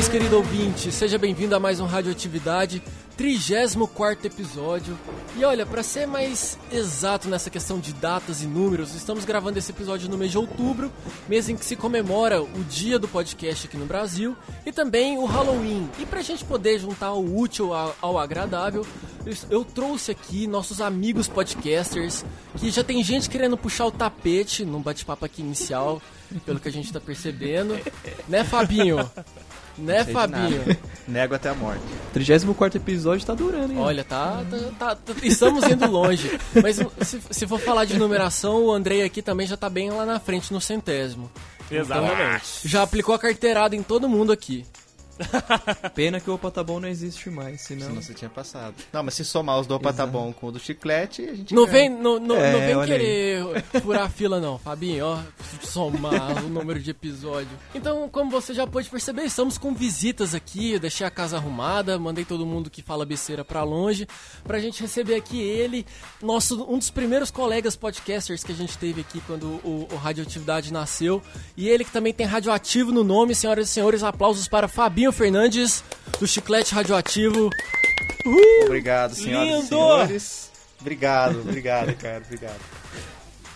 Saudações, querido ouvinte! Seja bem-vindo a mais um Radioatividade, 34 episódio. E olha, para ser mais exato nessa questão de datas e números, estamos gravando esse episódio no mês de outubro, mês em que se comemora o dia do podcast aqui no Brasil e também o Halloween. E pra gente poder juntar o útil ao, agradável, eu trouxe aqui nossos amigos podcasters, que já tem gente querendo puxar o tapete num bate-papo aqui inicial, pelo que a gente tá percebendo. Né, Fabinho? Né, Fabinho? Nego até a morte. 34 episódio tá durando, hein? Olha, tá, tá, tá- tá- Estamos indo longe. Mas se, se for falar de numeração, o Andrei aqui também já tá bem lá na frente, no centésimo. Exatamente. Já aplicou a carteirada em todo mundo aqui. Pena que o Opa Tá Bom não existe mais, senão... Senão você tinha passado. Não, mas se somar os do Opa tá Exato. bom com o do chiclete, a gente Não ganha. vem, não, não, É, não vem querer furar a fila, não, Fabinho, ó. Somar o número de episódio. Então, como você já pôde perceber, estamos com visitas aqui. Eu deixei a casa arrumada, mandei todo mundo que fala besteira pra longe, pra gente receber aqui ele, nosso, um dos primeiros colegas podcasters que a gente teve aqui quando o, o Radioatividade nasceu. E ele que também tem radioativo no nome, senhoras e senhores, aplausos para Fabinho Fernandes, do Chiclete Radioativo. Obrigado, senhoras Lindo! e senhores. Obrigado, obrigado, cara, obrigado.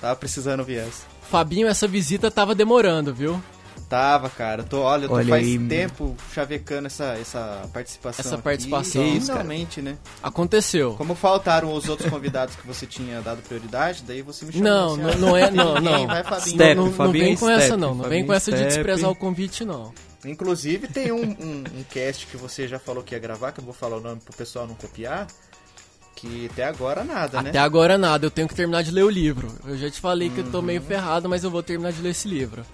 Tava precisando ouvir essa. Fabinho, essa visita tava demorando, viu? Tava, cara. Eu tô, olha, eu tô Olha faz aí, tempo chavecando essa, essa participação. Essa aqui. participação. Isso, cara. finalmente, né? Aconteceu. Como faltaram os outros convidados que você tinha dado prioridade, daí você me chamou. Não, assim, não, ó, não é, não, não. vai, Fabinho. Step. não, não, não Fabinho vem é com essa step, não, não vem com essa de step. desprezar o convite não. Inclusive, tem um, um, um cast que você já falou que ia gravar, que eu vou falar o nome pro pessoal não copiar, que até agora nada, né? Até agora nada, eu tenho que terminar de ler o livro. Eu já te falei que eu tô Uhum. meio ferrado, mas eu vou terminar de ler esse livro.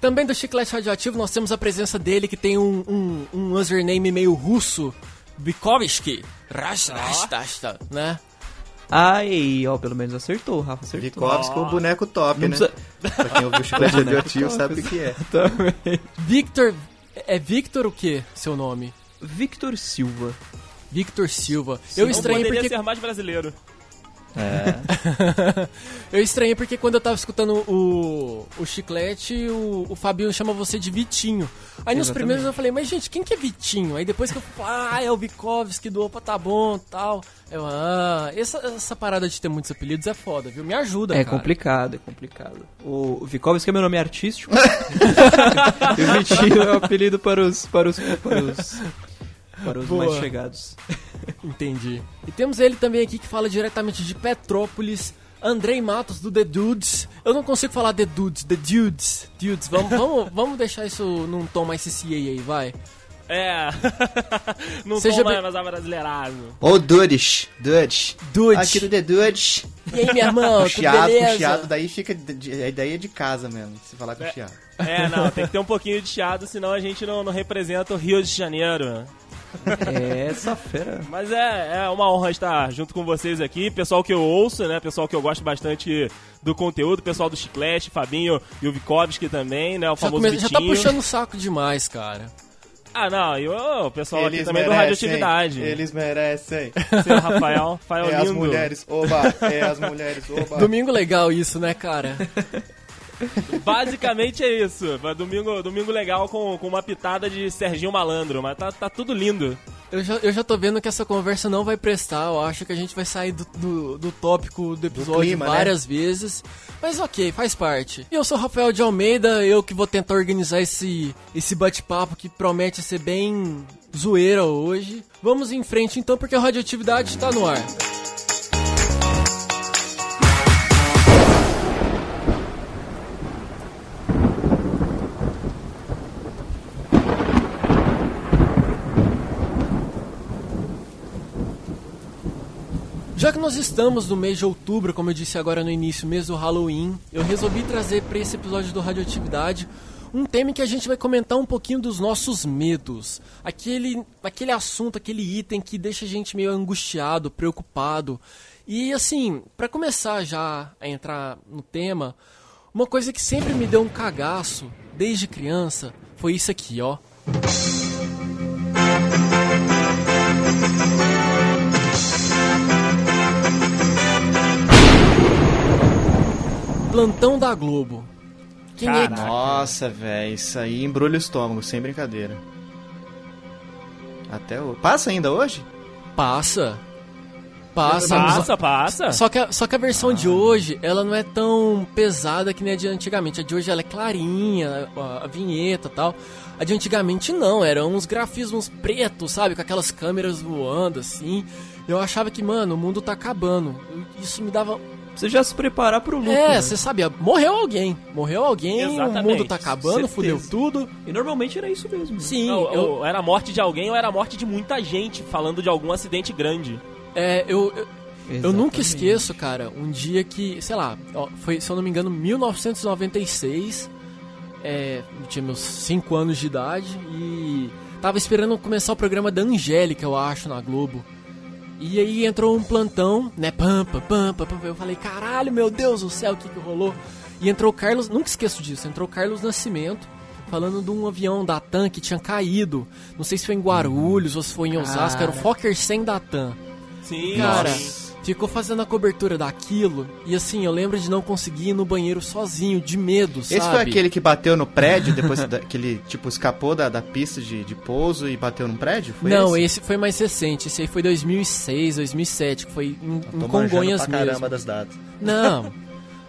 Também do Chiclete Radioativo nós temos a presença dele que tem um, um, um username meio russo, Vikovsky. Rasta, rasta, rasta, né? Ai, ó, pelo menos acertou, Rafa acertou. Vikovski, o boneco top, Não né? precisa... Pra quem ouviu o chiclete radioativo sabe o que é. Também. Victor, é Victor o que, seu nome? Victor Silva. Victor Silva. Eu Não estranhei poderia porque ser mais brasileiro. É. Eu estranhei porque quando eu tava escutando o, o chiclete, o, o Fabinho chama você de Vitinho. Aí nos Exatamente. primeiros eu falei, mas gente, quem que é Vitinho? Aí depois que eu falei, ah, é o Vikovski do Opa Tá Bom tal. Eu, ah, essa, essa parada de ter muitos apelidos é foda, viu? Me ajuda, É cara. complicado, é complicado. O Vikovski é meu nome artístico. e o Vitinho é o apelido para os, para os, para os, para os Boa. mais chegados. Entendi. E temos ele também aqui que fala diretamente de Petrópolis. Andrei Matos do The Dudes. Eu não consigo falar The Dudes, The Dudes. Dudes, vamos, vamos, vamos deixar isso num tom mais CCA aí, vai. É. Não Seja toma bem- mais abrasileirado. Ô, Dudes, Dudes. Dudes. Aqui do The Dudes. E aí, minha irmã, O tudo chiado, com beleza? chiado, daí fica. A ideia é de casa mesmo, se falar com É. chiado. É, não, tem que ter um pouquinho de chiado, senão a gente não, não representa o Rio de Janeiro. É essa fera. Mas é, é uma honra estar junto com vocês aqui. Pessoal que eu ouço, né? Pessoal que eu gosto bastante do conteúdo. Pessoal do Chiclete, Fabinho e o Vikovski também, né? O Já, famoso come- já tá puxando o saco demais, cara. Ah, não, e o pessoal aqui também do Radioatividade. Eles merecem. Seu Rafael, Rafael É as lindo. mulheres, oba. É as mulheres, oba. Domingo legal isso, né, cara? Basicamente é isso. Mas Domingo, domingo legal com, com uma pitada de Serginho Malandro, mas tá, tá tudo lindo. Eu já, eu já tô vendo que essa conversa não vai prestar. Eu acho que a gente vai sair do, do, do tópico do episódio clima, né? várias vezes. Mas ok, faz parte. Eu sou o Rafael de Almeida, eu que vou tentar organizar esse, esse bate-papo que promete ser bem zoeira hoje. Vamos em frente então, porque a radioatividade tá no ar. Já que nós estamos no mês de outubro, como eu disse agora no início, mês do Halloween, eu resolvi trazer para esse episódio do Radioatividade um tema em que a gente vai comentar um pouquinho dos nossos medos. Aquele, aquele assunto, aquele item que deixa a gente meio angustiado, preocupado. E assim, para começar já a entrar no tema, uma coisa que sempre me deu um cagaço desde criança foi isso aqui, ó. Plantão da Globo. Quem é, Caraca. Nossa, velho, isso aí embrulha o estômago, sem brincadeira. Até o... Passa ainda hoje? Passa. Passa. Passa, passa. Só que, a, só que a versão de hoje, ela não é tão pesada que nem a de antigamente. A de hoje ela é clarinha, a, a vinheta e tal. A de antigamente não, eram uns grafismos pretos, sabe? Com aquelas câmeras voando assim. Eu achava que, mano, o mundo tá acabando. Isso me dava. Você já se preparar pro lucro. É, né? você sabia, morreu alguém. Morreu alguém, o Exatamente, mundo tá acabando, certeza. fudeu tudo. E normalmente era isso mesmo. Sim, Não, eu, ou era a morte de alguém ou era a morte de muita gente, falando de algum acidente grande. é, eu, eu, Eu nunca esqueço, cara, um dia que, sei lá, foi, se eu não me engano, 1996. É, eu tinha meus 5 anos de idade e tava esperando começar o programa da Angélica, eu acho, na Globo. E aí entrou um plantão, né? Pam, pam, pam, pam, pam. Eu falei, caralho, meu Deus do céu, o que que rolou? E entrou Carlos, nunca esqueço disso, entrou Carlos Nascimento, falando de um avião da TAM que tinha caído. Não sei se foi em Guarulhos ou se foi em Osasco, era o Fokker 100 da TAM. Sim, Cara, sim. Ficou fazendo a cobertura daquilo. E assim, eu lembro de não conseguir ir no banheiro sozinho, de medo, sabe? Esse foi aquele que bateu no prédio, depois da- que ele, tipo, escapou da, da pista de, de pouso e bateu num prédio? Foi não, esse? esse foi mais recente. Esse aí foi 2006, 2007, que foi em, em Tô manjando Congonhas pra caramba mesmo. das datas. Não.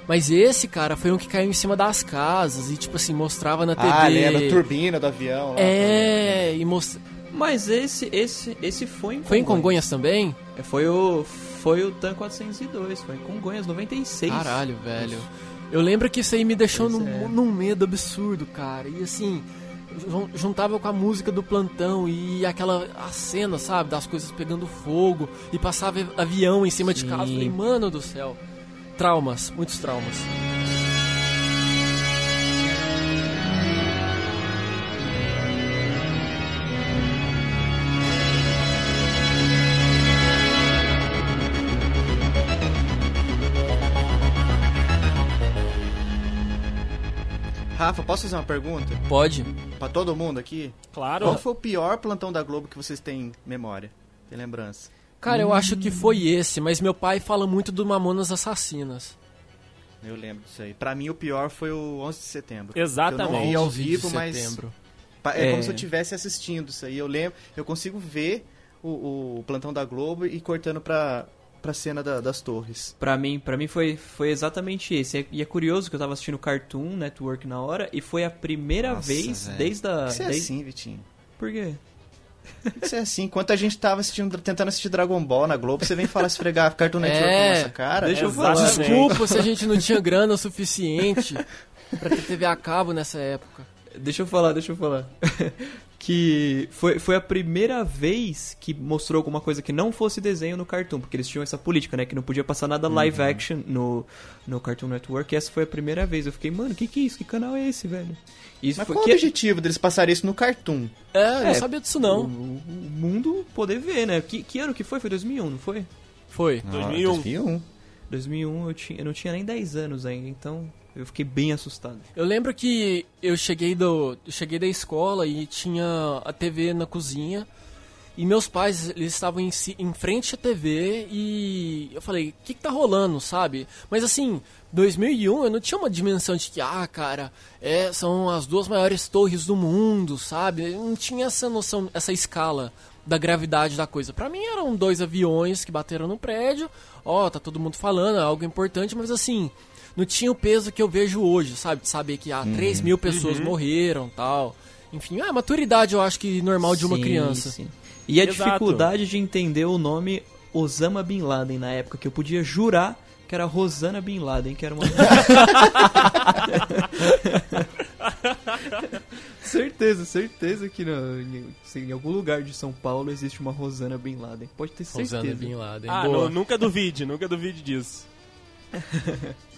Mas esse, cara, foi um que caiu em cima das casas e, tipo assim, mostrava na TV. Ah, lembra, a turbina do avião. lá. É, e most... Mas esse, esse, esse foi em Foi em Congonhas também? É, Foi o, foi o TAN 402, foi em Congonhas, 96. Caralho, velho. Eu lembro que isso aí me deixou Pois num, é. num medo absurdo, cara. E assim, jun- juntava com a música do plantão e aquela a cena, sabe, das coisas pegando fogo e passava avião em cima de Sim. casa. Eu Falei, mano do céu. Traumas, muitos traumas. Rafa, posso fazer uma pergunta? Pode? Pra todo mundo aqui? Claro. Qual foi o pior plantão da Globo que vocês têm memória? Tem lembrança? Cara, eu acho que foi esse, mas meu pai fala muito do Mamonas Assassinas. Eu lembro disso aí. Pra mim, o pior foi o 11 de setembro. Exatamente. Eu não vi ao 11 de vivo, mas setembro. é, É. como se eu estivesse assistindo isso aí. Eu lembro, eu consigo ver o, o plantão da Globo e cortando pra, pra cena da- das torres. Pra mim, pra mim foi, foi exatamente esse. E é curioso que eu tava assistindo Cartoon Network na hora e foi a primeira Nossa, vez velho. desde a. Por que você é desde... assim, Vitinho? Por quê? Por que você é assim? Enquanto a gente tava assistindo, tentando assistir Dragon Ball na Globo, você vem falar esfregar Cartoon Network É. na nossa cara? Deixa eu falar. Desculpa se a gente não tinha grana o suficiente pra ter TV a cabo nessa época. Deixa eu falar, deixa eu falar. que foi, foi a primeira vez que mostrou alguma coisa que não fosse desenho no Cartoon, porque eles tinham essa política, né? Que não podia passar nada live Uhum. action no, no Cartoon Network. E essa foi a primeira vez. Eu fiquei, mano, que que é isso? Que canal é esse, velho? Isso Mas foi qual que o objetivo deles passarem isso no Cartoon? É, eu não É, sabia disso o, não. o mundo poder ver, né? Que, que ano que foi? Foi 2001, não foi? Foi. 2001. 2001. 2001 eu, tinha, eu não tinha nem 10 anos ainda, então eu fiquei bem assustado. Eu lembro que eu cheguei do, eu cheguei da escola e tinha a TV na cozinha. E meus pais, eles estavam em, em frente à TV e eu falei, o que, que tá rolando, sabe? Mas assim, 2001 eu não tinha uma dimensão de que, ah, cara, é, são as duas maiores torres do mundo, sabe? Eu não tinha essa noção, essa escala da gravidade da coisa. Pra mim eram dois aviões que bateram no prédio, ó, tá todo mundo falando, é algo importante, mas assim, não tinha o peso que eu vejo hoje, sabe? De saber que, ah, 3 mil pessoas morreram tal. Enfim, é a maturidade, eu acho que normal de uma Sim, criança. sim. E a Exato. dificuldade de entender o nome Osama Bin Laden na época, que eu podia jurar que era Rosana Bin Laden, que era uma. certeza, certeza que no, em, algum lugar de São Paulo existe uma Rosana Bin Laden. Pode ter certeza. Rosana Bin Laden. Ah, nunca duvide, nunca duvide disso.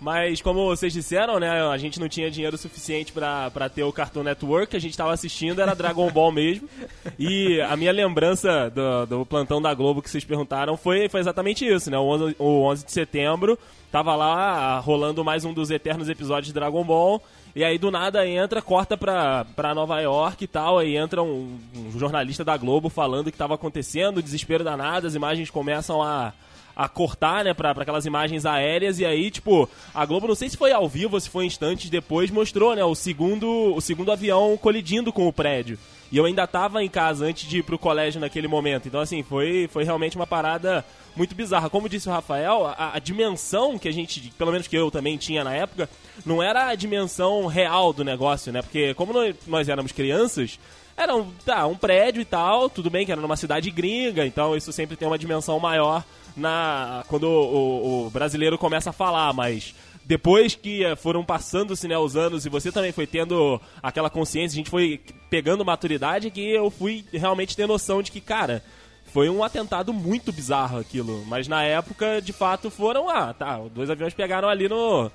Mas como vocês disseram, né, a gente não tinha dinheiro suficiente pra ter o Cartoon Network, a gente tava assistindo era Dragon Ball mesmo. E a minha lembrança do, do plantão da Globo que vocês perguntaram foi, foi exatamente isso, né? O 11, o 11 de setembro, tava lá rolando mais um dos eternos episódios de Dragon Ball. E aí do nada entra, corta pra, pra Nova York e tal, aí entra um, um jornalista da Globo falando o que tava acontecendo, desespero danado, as imagens começam a, a cortar, né, pra, pra aquelas imagens aéreas, e aí, tipo, a Globo, não sei se foi ao vivo ou se foi instantes depois, mostrou, né, o segundo, o segundo avião colidindo com o prédio. E eu ainda tava em casa antes de ir pro colégio naquele momento. Então, assim, foi, foi realmente uma parada muito bizarra. Como disse o Rafael, a, a dimensão que a gente, pelo menos que eu também tinha na época, não era a dimensão real do negócio, né? Porque como nós, nós éramos crianças, era um, tá, um prédio e tal, tudo bem que era numa cidade gringa, então isso sempre tem uma dimensão maior na quando o, o, brasileiro começa a falar, mas depois que eh, foram passando-se né, os anos e você também foi tendo aquela consciência, a gente foi pegando maturidade que eu fui realmente ter noção de que, cara, foi um atentado muito bizarro aquilo. Mas na época, de fato, foram, ah, tá, dois aviões pegaram ali no,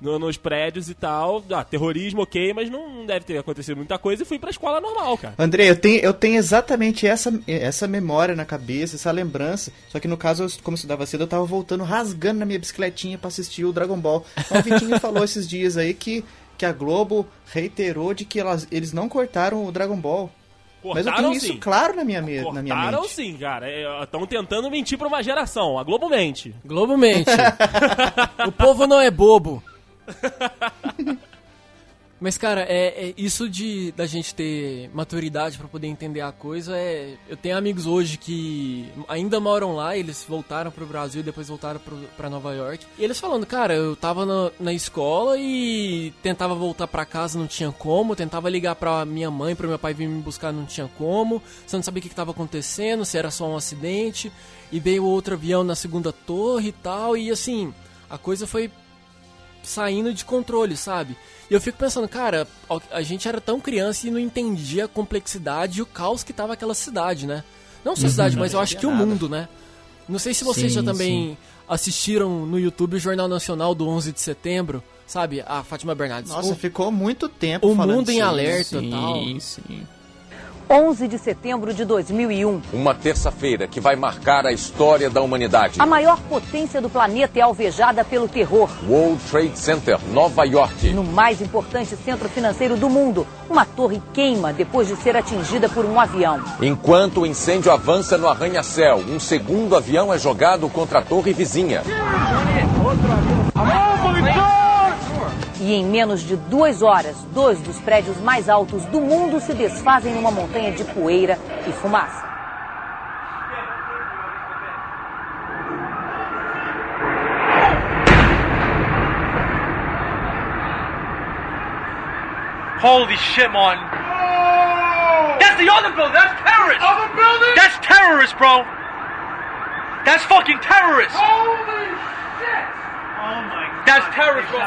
no- nos prédios e tal. Ah, terrorismo, ok, mas não deve ter acontecido muita coisa e fui pra escola normal, cara. André, eu tenho, eu tenho exatamente essa, essa memória na cabeça, essa lembrança. Só que no caso, eu, como eu estudava cedo, eu tava voltando, rasgando na minha bicicletinha pra assistir o Dragon Ball. Então, o Vitinho falou esses dias aí que, que a Globo reiterou de que elas, eles não cortaram o Dragon Ball. Mas eu Cortaram tenho isso sim. claro na minha, me- na minha Cortaram mente. sim, cara. Estão tentando mentir pra uma geração. A Globo mente. Globo mente. o povo não é bobo. Mas, cara, é, é isso de da gente ter maturidade pra poder entender a coisa. É, eu tenho amigos hoje que ainda moram lá, eles voltaram pro Brasil e depois voltaram pro, pra Nova York. E eles falando, cara, eu tava na, na escola e tentava voltar pra casa, não tinha como. Tentava ligar pra minha mãe, pro meu pai vir me buscar, não tinha como. Você não sabia o que, que tava acontecendo, se era só um acidente. E veio outro avião na segunda torre e tal. E assim, a coisa foi saindo de controle, sabe? E eu fico pensando, cara, a gente era tão criança e não entendia a complexidade e o caos que tava aquela cidade, né? Não só a cidade, mas eu acho que o nada. mundo, né? Não sei se vocês Sim, já também assistiram no YouTube o Jornal Nacional do 11 de setembro, sabe? A Fátima Bernardes. Nossa, o, ficou muito tempo o falando mundo em alerta e tal. Sim, sim. 11 de setembro de 2001. Uma terça-feira que vai marcar a história da humanidade. A maior potência do planeta é alvejada pelo terror. World Trade Center, Nova York. No mais importante centro financeiro do mundo, uma torre queima depois de ser atingida por um avião. Enquanto o incêndio avança no arranha-céu, um segundo avião é jogado contra a torre vizinha. E em menos de duas horas, dois dos prédios mais altos do mundo se desfazem numa montanha de poeira e fumaça. Holy shit, Martin. That's the other building. That's terrorists. Other building? That's terrorists, bro. That's fucking terrorists. Holy shit. Oh my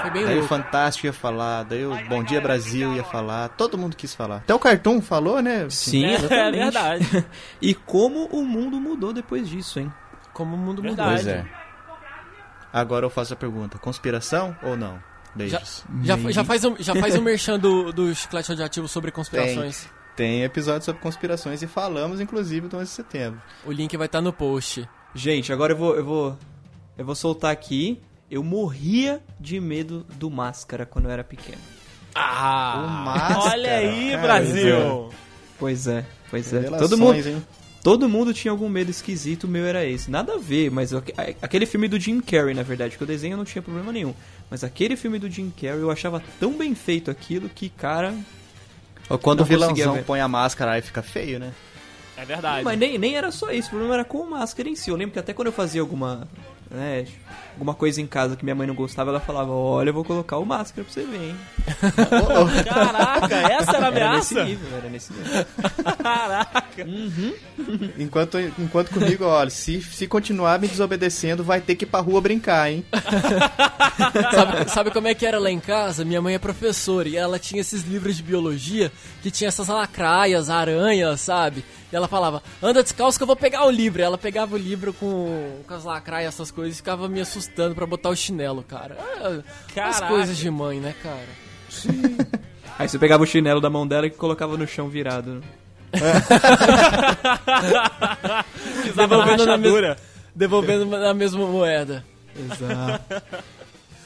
Foi bem Daí o. Fantástico ia falar, daí o Bom Dia Brasil ia falar, todo mundo quis falar. Até o Cartoon falou, né? Sim, É, é verdade. E como o mundo mudou depois disso, hein? Como o mundo mudou. Pois é. Agora eu faço a pergunta: conspiração ou não? Já, Beijos. já, já faz um, já faz um merchan do, do chiclete radioativo sobre conspirações. Tem episódio sobre conspirações e falamos, inclusive, do 11 de setembro. O link vai estar no post. Gente, agora eu vou, eu vou, eu vou soltar aqui. Eu morria de medo do Máscara quando eu era pequeno. Ah, O Máscara, olha aí, cara, Brasil. Pois é, pois é. Revelações, Todo mundo, hein? todo mundo tinha algum medo esquisito, o meu era esse. Nada a ver, mas eu- aquele filme do Jim Carrey, na verdade, que o desenho não tinha problema nenhum. Mas aquele filme do Jim Carrey, eu achava tão bem feito aquilo que, cara... Ou quando Não o vilãozão põe a máscara aí fica feio, né? É verdade. Mas nem, nem era só isso, o problema era com o máscara em si. Eu lembro que até quando eu fazia alguma, né, alguma coisa em casa que minha mãe não gostava, ela falava, olha, eu vou colocar o máscara pra você ver, hein. Caraca, essa era a Era nesse ameaça? nível, era nesse nível. Caraca. Enquanto, enquanto comigo, olha, se, se continuar me desobedecendo, vai ter que ir pra rua brincar, hein? Sabe, sabe como é que era lá em casa? Minha mãe é professora e ela tinha esses livros de biologia que tinha essas lacraias, aranhas, sabe? E ela falava, anda descalço que eu vou pegar o livro. E ela pegava o livro com, com as lacraias, essas coisas, e ficava me assustando pra botar o chinelo, cara. Ah, As coisas de mãe, né, cara? Aí você pegava o chinelo da mão dela e colocava no chão virado. Na Devolvendo na rachadura. Devolvendo na mesma moeda. Exato.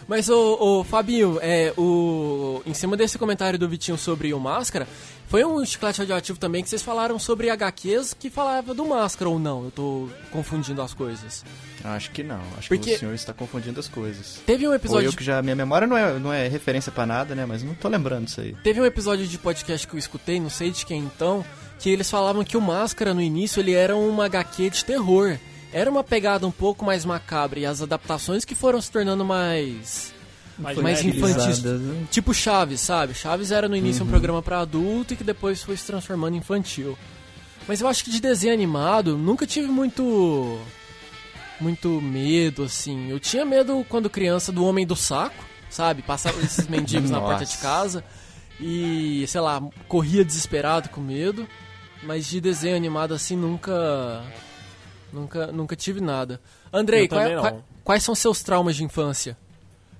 Mas, o, Fabinho, é, o, em cima desse comentário do Vitinho sobre o Máscara, foi um chiclete radioativo também que vocês falaram sobre HQs que falava do Máscara ou não? Eu tô confundindo as coisas. Acho que não. Acho Porque que o senhor está confundindo as coisas. Teve um episódio. Ou eu que já. Minha memória não é, não é referência para nada, né? Mas não tô lembrando isso aí. Teve um episódio de podcast que eu escutei, não sei de quem então, que eles falavam que o Máscara no início ele era uma HQ de terror. Era uma pegada um pouco mais macabra e as adaptações que foram se tornando mais mais, mais infantis. Né? Tipo Chaves, sabe? Chaves era no início uhum. um programa para adulto e que depois foi se transformando em infantil. Mas eu acho que de desenho animado nunca tive muito muito medo assim. Eu tinha medo quando criança do homem do saco, sabe? Passava esses mendigos na porta de casa e, sei lá, corria desesperado com medo. Mas de desenho animado assim nunca nunca nunca tive nada. Andrei, qual, é, qual, quais são seus traumas de infância?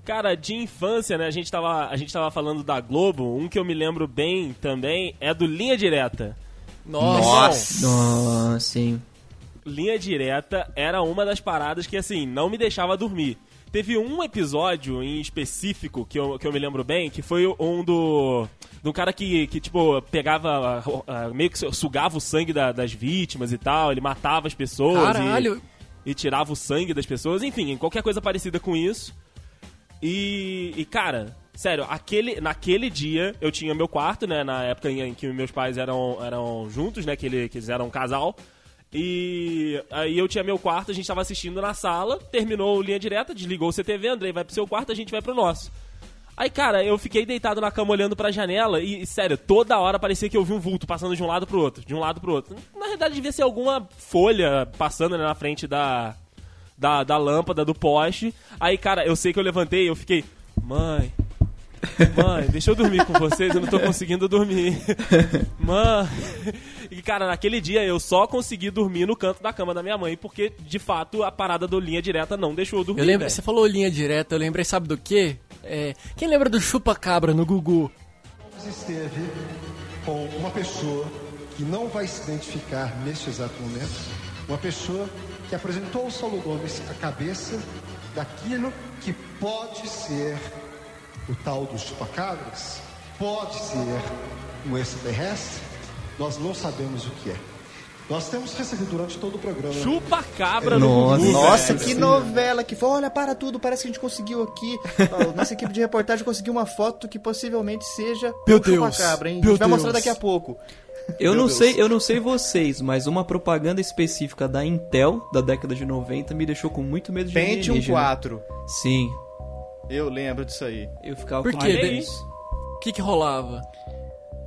Cara, de infância, né? A gente, tava, a gente tava falando da Globo. Um que eu me lembro bem também é do Linha Direta. Nossa! Nossa, sim. Linha Direta era uma das paradas que, assim, não me deixava dormir. Teve um episódio em específico que eu, que eu me lembro bem, que foi um do. Do cara que, que tipo, pegava. Uh, meio que sugava o sangue da, das vítimas e tal. Ele matava as pessoas. Caralho! E, e tirava o sangue das pessoas. Enfim, qualquer coisa parecida com isso. E, e, cara, sério, aquele, naquele dia eu tinha meu quarto, né? Na época em que meus pais eram, eram juntos, né? Que, ele, que eles eram um casal. E aí eu tinha meu quarto, a gente tava assistindo na sala, terminou linha direta, desligou o CTV, Andrei vai pro seu quarto, a gente vai pro nosso. Aí, cara, eu fiquei deitado na cama olhando pra janela e, sério, toda hora parecia que eu vi um vulto passando de um lado pro outro, de um lado pro outro. Na verdade, devia ser alguma folha passando né, na frente da, da, da lâmpada, do poste. Aí, cara, eu sei que eu levantei eu fiquei, mãe, Mãe, deixa eu dormir com vocês, eu não tô conseguindo dormir. Mãe. E, cara, naquele dia eu só consegui dormir no canto da cama da minha mãe, porque, de fato, a parada do linha direta não deixou eu dormir. Eu lembro, você falou linha direta, eu lembrei, sabe do quê? É, quem lembra do chupa-cabra no Gugu? Esteve com uma pessoa que não vai se identificar neste exato momento, uma pessoa que apresentou ao Saulo Gomes a cabeça daquilo que pode ser o tal dos chupacabras, pode ser um extraterrestre, nós não sabemos o que é. Nós temos recebido durante todo o programa. Chupa cabra no Nossa, Nossa que novela que foi. Olha, para tudo, parece que a gente conseguiu aqui. nossa equipe de reportagem conseguiu uma foto que possivelmente seja Meu Deus, cabra, hein? A gente vai mostrar daqui a pouco. Eu Meu não Deus. sei, eu não sei vocês, mas uma propaganda específica da Intel da década de 90 me deixou com muito medo de Pentium 4. Sim. Eu lembro disso aí. Eu ficava Por com quê? O que que rolava?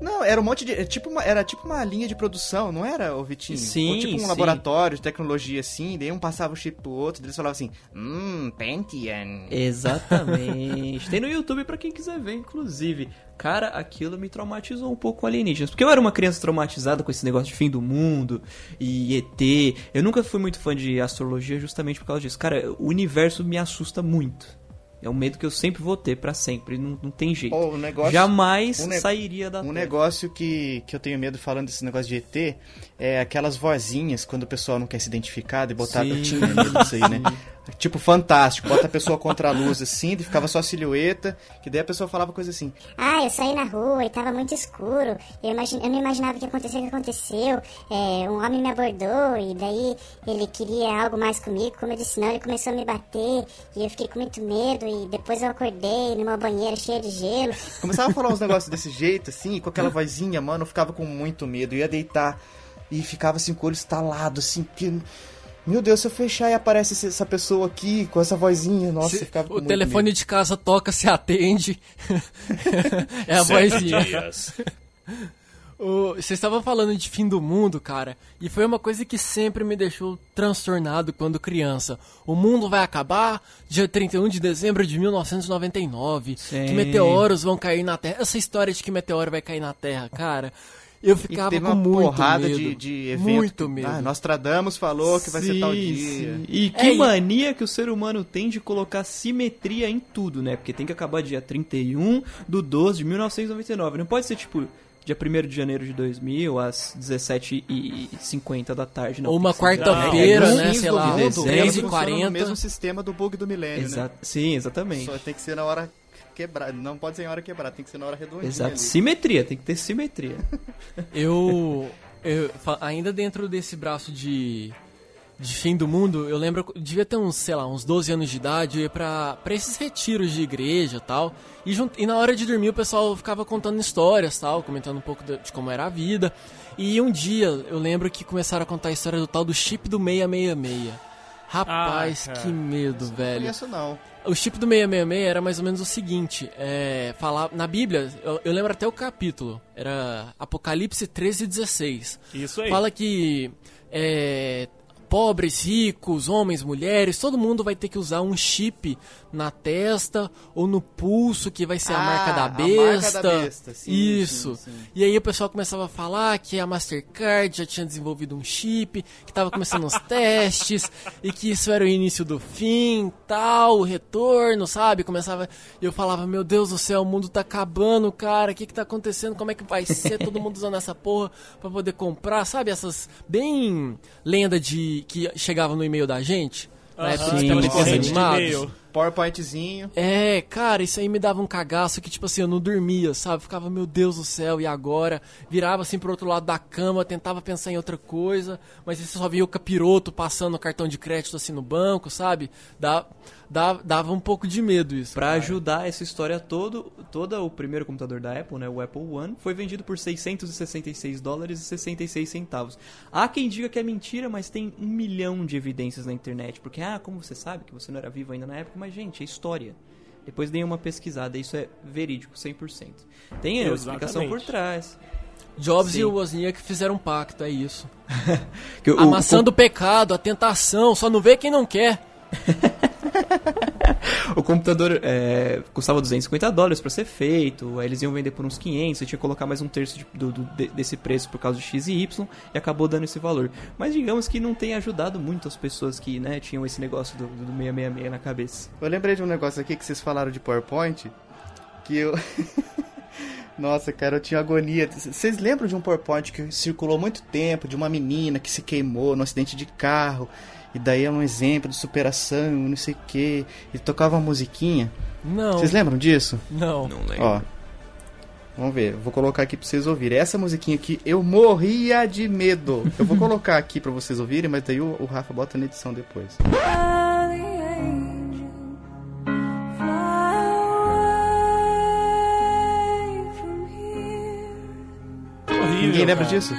Não, era um monte de. Tipo uma, era tipo uma linha de produção, não era, o Vitinho? Sim. Ou tipo um sim. laboratório de tecnologia assim, daí um passava o chip pro outro, eles falavam assim, hum, Pentium. Exatamente. Tem no YouTube para quem quiser ver, inclusive. Cara, aquilo me traumatizou um pouco com alienígenas. Porque eu era uma criança traumatizada com esse negócio de fim do mundo e ET. Eu nunca fui muito fã de astrologia justamente por causa disso. Cara, o universo me assusta muito. É um medo que eu sempre vou ter para sempre, não, não tem jeito. Oh, negócio, Jamais um sairia da Um terra. negócio que, que eu tenho medo falando desse negócio de ET é aquelas vozinhas quando o pessoal não quer se identificar e botar. Sim. Eu tinha medo disso aí, né? Tipo, fantástico. Bota a pessoa contra a luz assim, e ficava só a silhueta, que daí a pessoa falava coisa assim. Ah, eu saí na rua e tava muito escuro. Eu, imagine, eu não imaginava o que aconteceu, o que aconteceu. É, um homem me abordou e daí ele queria algo mais comigo. Como eu disse não, ele começou a me bater e eu fiquei com muito medo. E depois eu acordei numa banheira cheia de gelo. Começava a falar uns negócios desse jeito, assim, com aquela vozinha, mano, eu ficava com muito medo. Eu ia deitar e ficava assim com o olho estalado, assim, que meu Deus, se eu fechar e aparece essa pessoa aqui com essa vozinha, nossa, se, ficava O telefone medo. de casa toca, se atende. é a Sete vozinha. Dias. Você estava falando de fim do mundo, cara, e foi uma coisa que sempre me deixou transtornado quando criança. O mundo vai acabar dia 31 de dezembro de 1999. Sim. Que meteoros vão cair na Terra. Essa história de que meteoro vai cair na Terra, cara. Eu ficava e teve com uma muito porrada medo. De, de evento. Muito medo. Ah, Nostradamus falou que vai sim, ser tal dia. Sim. E que é, mania que o ser humano tem de colocar simetria em tudo, né? Porque tem que acabar dia 31 do 12 de 1999. Não pode ser tipo dia 1 de janeiro de 2000, às 17h50 da tarde. Não, Ou uma quarta-feira, Não, né? quinze Sei lá, mundo, Dezembro 10 e funciona 40 no mesmo sistema do bug do milênio, Exa né? Sim, exatamente. Só tem que ser na hora quebrada. Não pode ser em hora quebrada, tem que ser na hora redondinha. Exato. ali. Simetria, tem que ter simetria. Eu, eu ainda dentro desse braço de de fim do mundo, eu lembro, eu devia ter uns, sei lá, uns 12 anos de idade, eu ia pra, pra esses retiros de igreja e tal, e, jun- e na hora de dormir o pessoal ficava contando histórias tal, comentando um pouco de, de como era a vida, e um dia eu lembro que começaram a contar a história do tal do chip do 666. Rapaz, Ah, que medo, Não velho. conheço não. O chip do 666 era mais ou menos o seguinte, é, falar, na Bíblia, eu, eu lembro até o capítulo, era Apocalipse 13 16. Isso aí. Fala que é, pobres, ricos, homens, mulheres, todo mundo vai ter que usar um chip na testa ou no pulso que vai ser a Ah, marca da a marca besta. da besta, sim, Isso. sim, sim. E aí o pessoal começava a falar que a Mastercard já tinha desenvolvido um chip, que tava começando os testes e que isso era o início do fim, tal, o retorno, sabe? Começava, e eu falava, meu Deus do céu, o mundo tá acabando, cara, o que que tá acontecendo? Como é que vai ser todo mundo usando essa porra pra poder comprar, sabe? Essas bem lenda de que chegava no e-mail da gente. Na época dos animados. PowerPointzinho. É, cara, isso aí me dava um cagaço que, tipo assim, eu não dormia, sabe? Ficava, meu Deus do céu, e agora? Virava assim pro outro lado da cama, tentava pensar em outra coisa, mas aí você só via o capiroto passando o cartão de crédito assim no banco, sabe? Dá, dá, dava um pouco de medo isso. Pra cara. ajudar essa história todo, todo o primeiro computador da Apple, né, o Apple One, foi vendido por 666 dólares e 66 centavos. Há quem diga que é mentira, mas tem um milhão de evidências na internet. Porque, ah, como você sabe que você não era vivo ainda na época, mas, gente, é história. Depois dei uma pesquisada, isso é verídico, 100%. Tem a explicação por trás. Jobs Sim. e o Wozniak fizeram um pacto, é isso. Que o- A o- do pecado, a tentação, só não vê quem não quer. O computador é, custava 250 dólares pra ser feito, aí eles iam vender por uns 500, você tinha que colocar mais um terço de- do- do- de- desse preço por causa de X e Y, e acabou dando esse valor. Mas digamos que não tem ajudado muito as pessoas que né, tinham esse negócio do, do 666 na cabeça. Eu lembrei de um negócio aqui que vocês falaram de PowerPoint, que eu... Nossa, cara, eu tinha agonia. Vocês lembram de um PowerPoint que circulou muito tempo, de uma menina que se queimou num acidente de carro, e daí é um exemplo de superação, não sei o quê, e tocava uma musiquinha? Não, Vocês lembram disso? não. lembro. Ó, vamos ver, vou colocar aqui pra vocês ouvirem. Essa musiquinha aqui, eu morria de medo. Eu vou colocar aqui pra vocês ouvirem, mas daí o, o Rafa bota na edição depois. Ninguém lembra disso?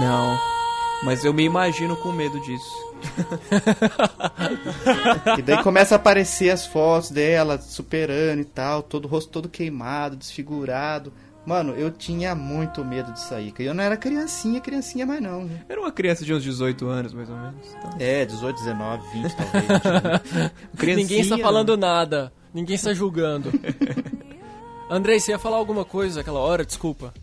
Não. Mas eu me imagino com medo disso. E daí começa a aparecer as fotos dela superando e tal, todo o rosto todo queimado, desfigurado. Mano, eu tinha muito medo disso aí. Eu não era criancinha, criancinha mais não. né? Era uma criança de uns 18 anos, mais ou menos. Então, É, 18, 19, 20 talvez. criancinha, Ninguém está falando nada. Ninguém está julgando. Andrei, você ia falar alguma coisa aquela hora? Desculpa.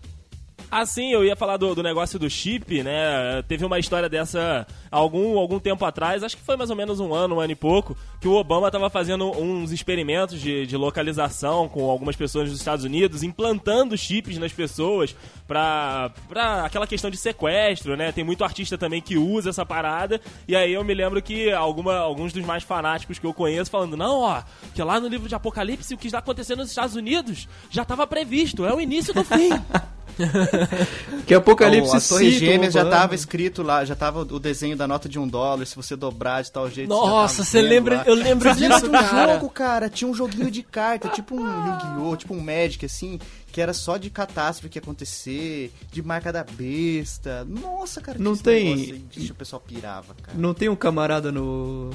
Ah, sim, eu ia falar do, do negócio do chip, né? Teve uma história dessa algum, algum tempo atrás, acho que foi mais ou menos um ano, um ano e pouco, que o Obama estava fazendo uns experimentos de, de localização com algumas pessoas dos Estados Unidos, implantando chips nas pessoas pra, pra aquela questão de sequestro, né? Tem muito artista também que usa essa parada, e aí eu me lembro que alguma, alguns dos mais fanáticos que eu conheço falando, não, ó, que lá no livro de Apocalipse o que está acontecendo nos Estados Unidos já estava previsto, é o início do fim. Que Apocalipse a Torre Gêmeas já tava escrito lá, já tava o desenho da nota de um dólar, se você dobrar de tal jeito. Nossa, você lembra? lá. Eu lembro lembram disso, de um cara. jogo, cara? Tinha um joguinho de carta, tipo um Yu-Gi-Oh!, tipo um Magic, assim, que era só de catástrofe que ia acontecer, de marca da besta. Nossa, cara, Não tem- negócio Deixa o pessoal pirava, cara. Não tem um camarada no,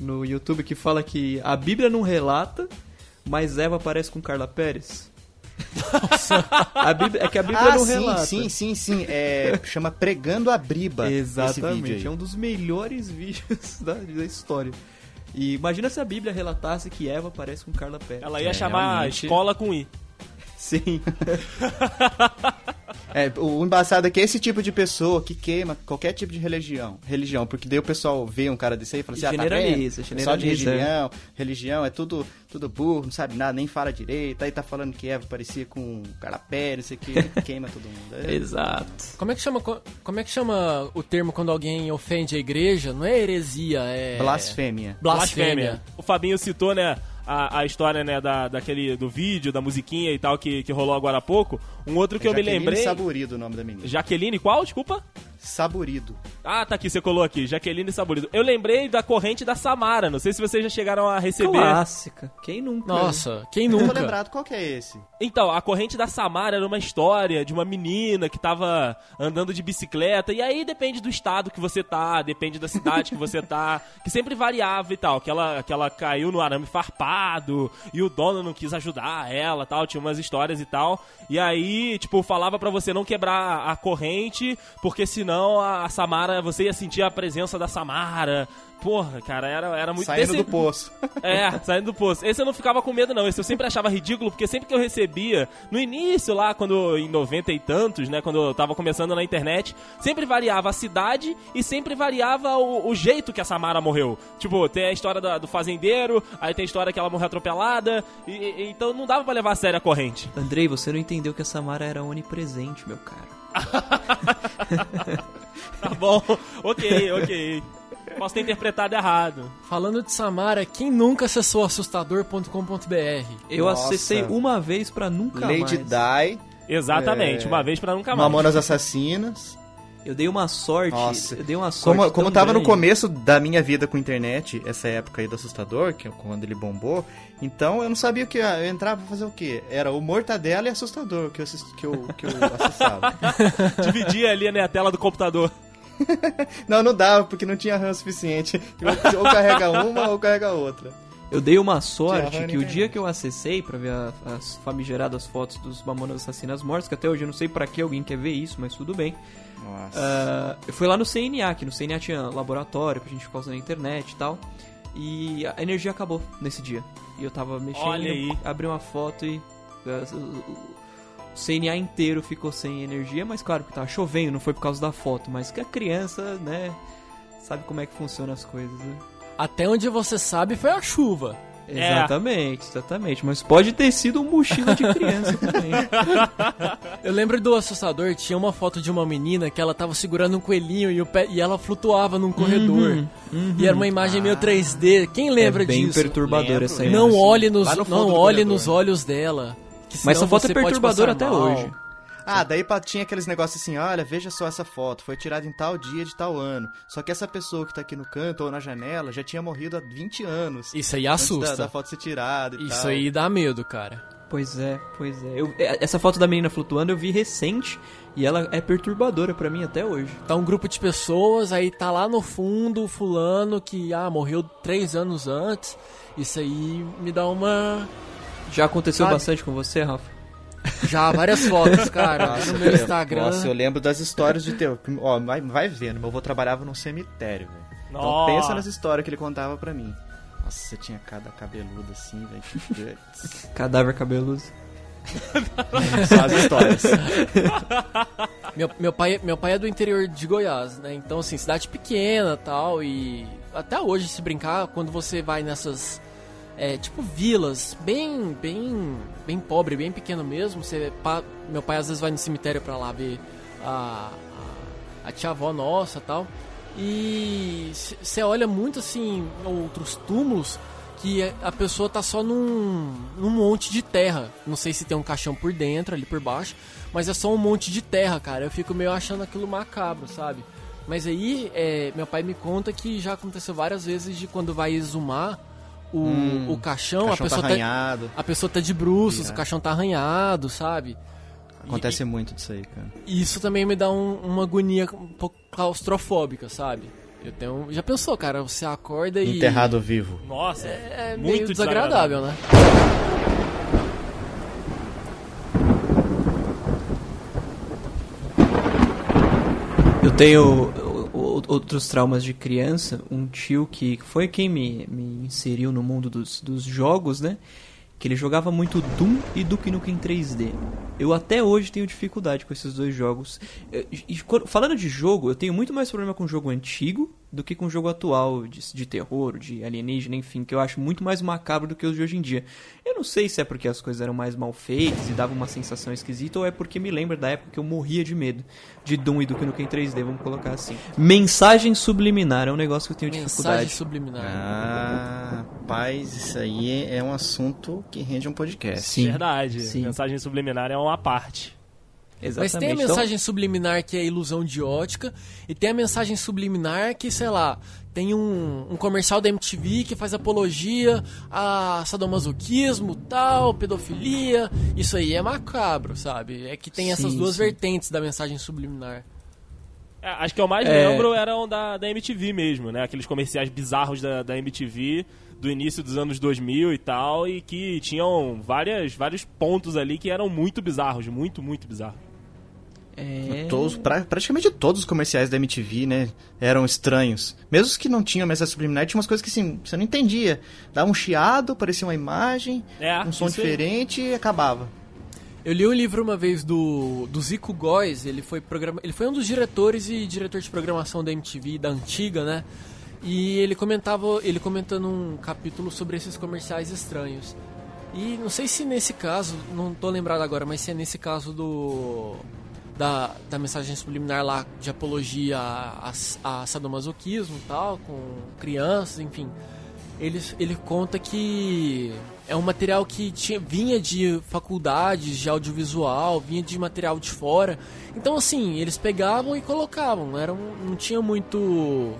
no YouTube que fala que a Bíblia não relata, mas Eva aparece com Carla Pérez? A Bíblia, é que a Bíblia Ah, não sim, relata. sim, sim, sim. É, chama Pregando a Briba. esse vídeo Exatamente, é um dos melhores vídeos da, da história. E imagina se a Bíblia relatasse que Eva aparece com Carla Pérez. Ela ia É, chamar realmente. escola com I. Sim. É, o embaçado é que esse tipo de pessoa que queima qualquer tipo de religião, religião, porque daí o pessoal vê um cara desse aí e fala assim, ah, tá vendo? É Só de religião, religião é tudo, tudo burro, não sabe nada, nem fala direito, aí tá falando que Eva parecia com Carla Pérez, isso aqui, queima todo mundo. É, Exato. Como é que chama co- como é que chama o termo quando alguém ofende a igreja? Não é heresia, é Blasfêmia. Blasfêmia. O Fabinho citou, né, a, a história, né, da, daquele, do vídeo, da musiquinha e tal, que, que rolou agora há pouco. Um outro que eu me Jaqueline lembrei... Saburido o nome da menina. Jaqueline qual? Desculpa? Saburido. Ah, tá aqui, você colou aqui, Jaqueline Saborido. Eu lembrei da corrente da Samara, não sei se vocês já chegaram a receber. Clássica. Quem nunca? Nossa, quem Não tô nunca? lembrado qual que é esse. Então, a corrente da Samara era uma história de uma menina que tava andando de bicicleta, e aí depende do estado que você tá, depende da cidade que você tá, que sempre variava e tal, que ela, que ela caiu no arame farpado, e o dono não quis ajudar ela tal, tinha umas histórias e tal, e aí, tipo, falava pra você não quebrar a corrente, porque senão a, a Samara, você ia sentir a presença da Samara. Porra, cara, era, era muito... Saindo desse- do poço. é, saindo do poço. Esse eu não ficava com medo, não. Esse eu sempre achava ridículo, porque sempre que eu recebia, no início lá, quando em 90 e tantos, né, quando eu tava começando na internet, sempre variava a cidade e sempre variava o, o jeito que a Samara morreu. Tipo, tem a história da- do fazendeiro, aí tem a história que ela morreu atropelada, e, e- então não dava pra levar a sério a corrente. Andrei, você não entendeu que a Samara era onipresente, meu cara. Tá bom, ok, ok. Posso ter interpretado errado. Falando de Samara, quem nunca acessou assustador.com.br? Eu Nossa. acessei uma vez pra nunca Lady mais. Di, Exatamente, É. uma vez pra nunca mais. Mamonas Assassinas. Eu dei uma sorte. Nossa. Eu dei uma sorte. Como, como tava no grande. começo da minha vida com internet, essa época aí do assustador, que é quando ele bombou, então eu não sabia o que eu entrava pra fazer o quê? Era o Mortadela e Assustador que eu, assisti- que eu, que eu acessava. Dividia ali né, a tela do computador. não, não dava, porque não tinha RAM suficiente. Ou carrega uma ou carrega outra. Eu dei uma sorte RAM que o dia que eu acessei pra ver a- as famigeradas fotos dos Mamonas Assassinas Mortas, que até hoje eu não sei pra que alguém quer ver isso, mas tudo bem. Nossa. Eu fui lá no CNA, que no CNA tinha laboratório pra gente ficar usando a internet e tal. E a energia acabou nesse dia. E eu tava mexendo, Olha aí. abri uma foto e. ah, o CNA inteiro ficou sem energia, mas claro que tava chovendo, não foi por causa da foto, mas que a criança, né, sabe como é que funcionam as coisas, né? Até onde você sabe foi a chuva. É. Exatamente, exatamente. Mas pode ter sido um mochila de criança também. Eu lembro do assustador, tinha uma foto de uma menina que ela tava segurando um coelhinho e, o pé, e ela flutuava num corredor. E era uma imagem meio 3D. Quem lembra é bem disso? perturbadora Lembro, essa lembro. Não imagem. olhe nos, no não olhe corredor. nos olhos dela. Mas essa foto é perturbadora até mal. hoje. Ah, daí tinha aqueles negócios assim, olha, veja só essa foto, foi tirada em tal dia de tal ano. Só que essa pessoa que tá aqui no canto ou na janela já tinha morrido há 20 anos. Isso aí antes da, assusta. da foto ser tirada e Isso tal. aí dá medo, cara. Pois é, pois é. Eu- é, essa foto da menina flutuando eu vi recente e ela é perturbadora pra mim até hoje. Tá um grupo de pessoas, aí tá lá no fundo o fulano que ah, morreu três anos antes. Isso aí me dá uma. Já aconteceu Sabe? bastante com você, Rafa? Já várias fotos, cara. Nossa, no meu eu- Instagram. Nossa, eu lembro das histórias de teu. Ó, vai, vai vendo, meu avô trabalhava num cemitério, velho. Então pensa nas histórias que ele contava pra mim. Nossa, você tinha cada cabeludo assim, velho. Cadáver cabeludo. Só as histórias. Meu, meu, pai, meu pai é do interior de Goiás, né? Então, assim, cidade pequena tal. E até hoje, se brincar, quando você vai nessas. É, tipo vilas, bem, bem, bem pobre, bem pequeno mesmo. Você, pa- meu pai às vezes vai no cemitério pra lá ver a, a, a tia-avó nossa tal. E você olha muito assim outros túmulos que a pessoa tá só num, num monte de terra. Não sei se tem um caixão por dentro, ali por baixo, mas é só um monte de terra, cara. Eu fico meio achando aquilo macabro, sabe? Mas aí, é, meu pai me conta que já aconteceu várias vezes de quando vai exumar o, Hum, o caixão, O a caixão pessoa tá tá, arranhado. a pessoa tá de bruços, Virado. o caixão tá arranhado, sabe? Acontece muito disso aí, cara. E isso também me dá um- uma agonia um pouco claustrofóbica, sabe? Eu tenho. Já pensou, cara? Você acorda e. Enterrado vivo. Nossa, É muito meio desagradável, né? Eu tenho outros traumas de criança. Um tio que foi quem me, me inseriu no mundo dos, dos jogos, né? que ele jogava muito Doom e Duke Nukem 3D. Eu até hoje tenho dificuldade com esses dois jogos. E quando- falando de jogo, eu tenho muito mais problema com jogo antigo do que com jogo atual, de, de terror, de alienígena, enfim, que eu acho muito mais macabro do que os de hoje em dia. Eu não sei se é porque as coisas eram mais mal feitas e davam uma sensação esquisita, ou é porque me lembra da época que eu morria de medo de Doom e Duke Nukem 3D, vamos colocar assim. Mensagem subliminar é um negócio que eu tenho Mensagem dificuldade. subliminar. Ah, rapaz, isso aí é um assunto que rende um podcast. Sim. Verdade. Sim. Mensagem subliminar é uma parte. Exatamente. Mas tem a Então, mensagem subliminar que é ilusão de ótica, e tem a mensagem subliminar que, sei lá, tem um, um comercial da MTV que faz apologia a sadomasoquismo, tal, pedofilia. Isso aí é macabro, sabe? É que tem essas Sim, duas sim. vertentes da mensagem subliminar. É, acho que eu mais É. lembro eram da, da MTV mesmo, né? Aqueles comerciais bizarros da, da MTV do início dos anos 2000 e tal, e que tinham várias, vários pontos ali que eram muito bizarros, muito, muito bizarros. É... Todos, pra- praticamente todos os comerciais da MTV, né, eram estranhos. Mesmo os que não tinham mensagem subliminar, tinha umas coisas que assim, você não entendia. Dava um chiado, aparecia uma imagem, É, um som diferente e acabava. Eu li um livro uma vez do, do Zico Góes, ele foi, programa, ele foi um dos diretores e diretor de programação da MTV, da antiga, né? E ele comentava, ele comentando um capítulo sobre esses comerciais estranhos. E não sei se nesse caso, não tô lembrado agora, mas se é nesse caso do da, da mensagem subliminar lá de apologia a, a, a sadomasoquismo e tal, com crianças, enfim. Ele, ele conta que é um material que tinha, vinha de faculdades de audiovisual, vinha de material de fora. Então, assim, eles pegavam e colocavam. Era um- não tinha muito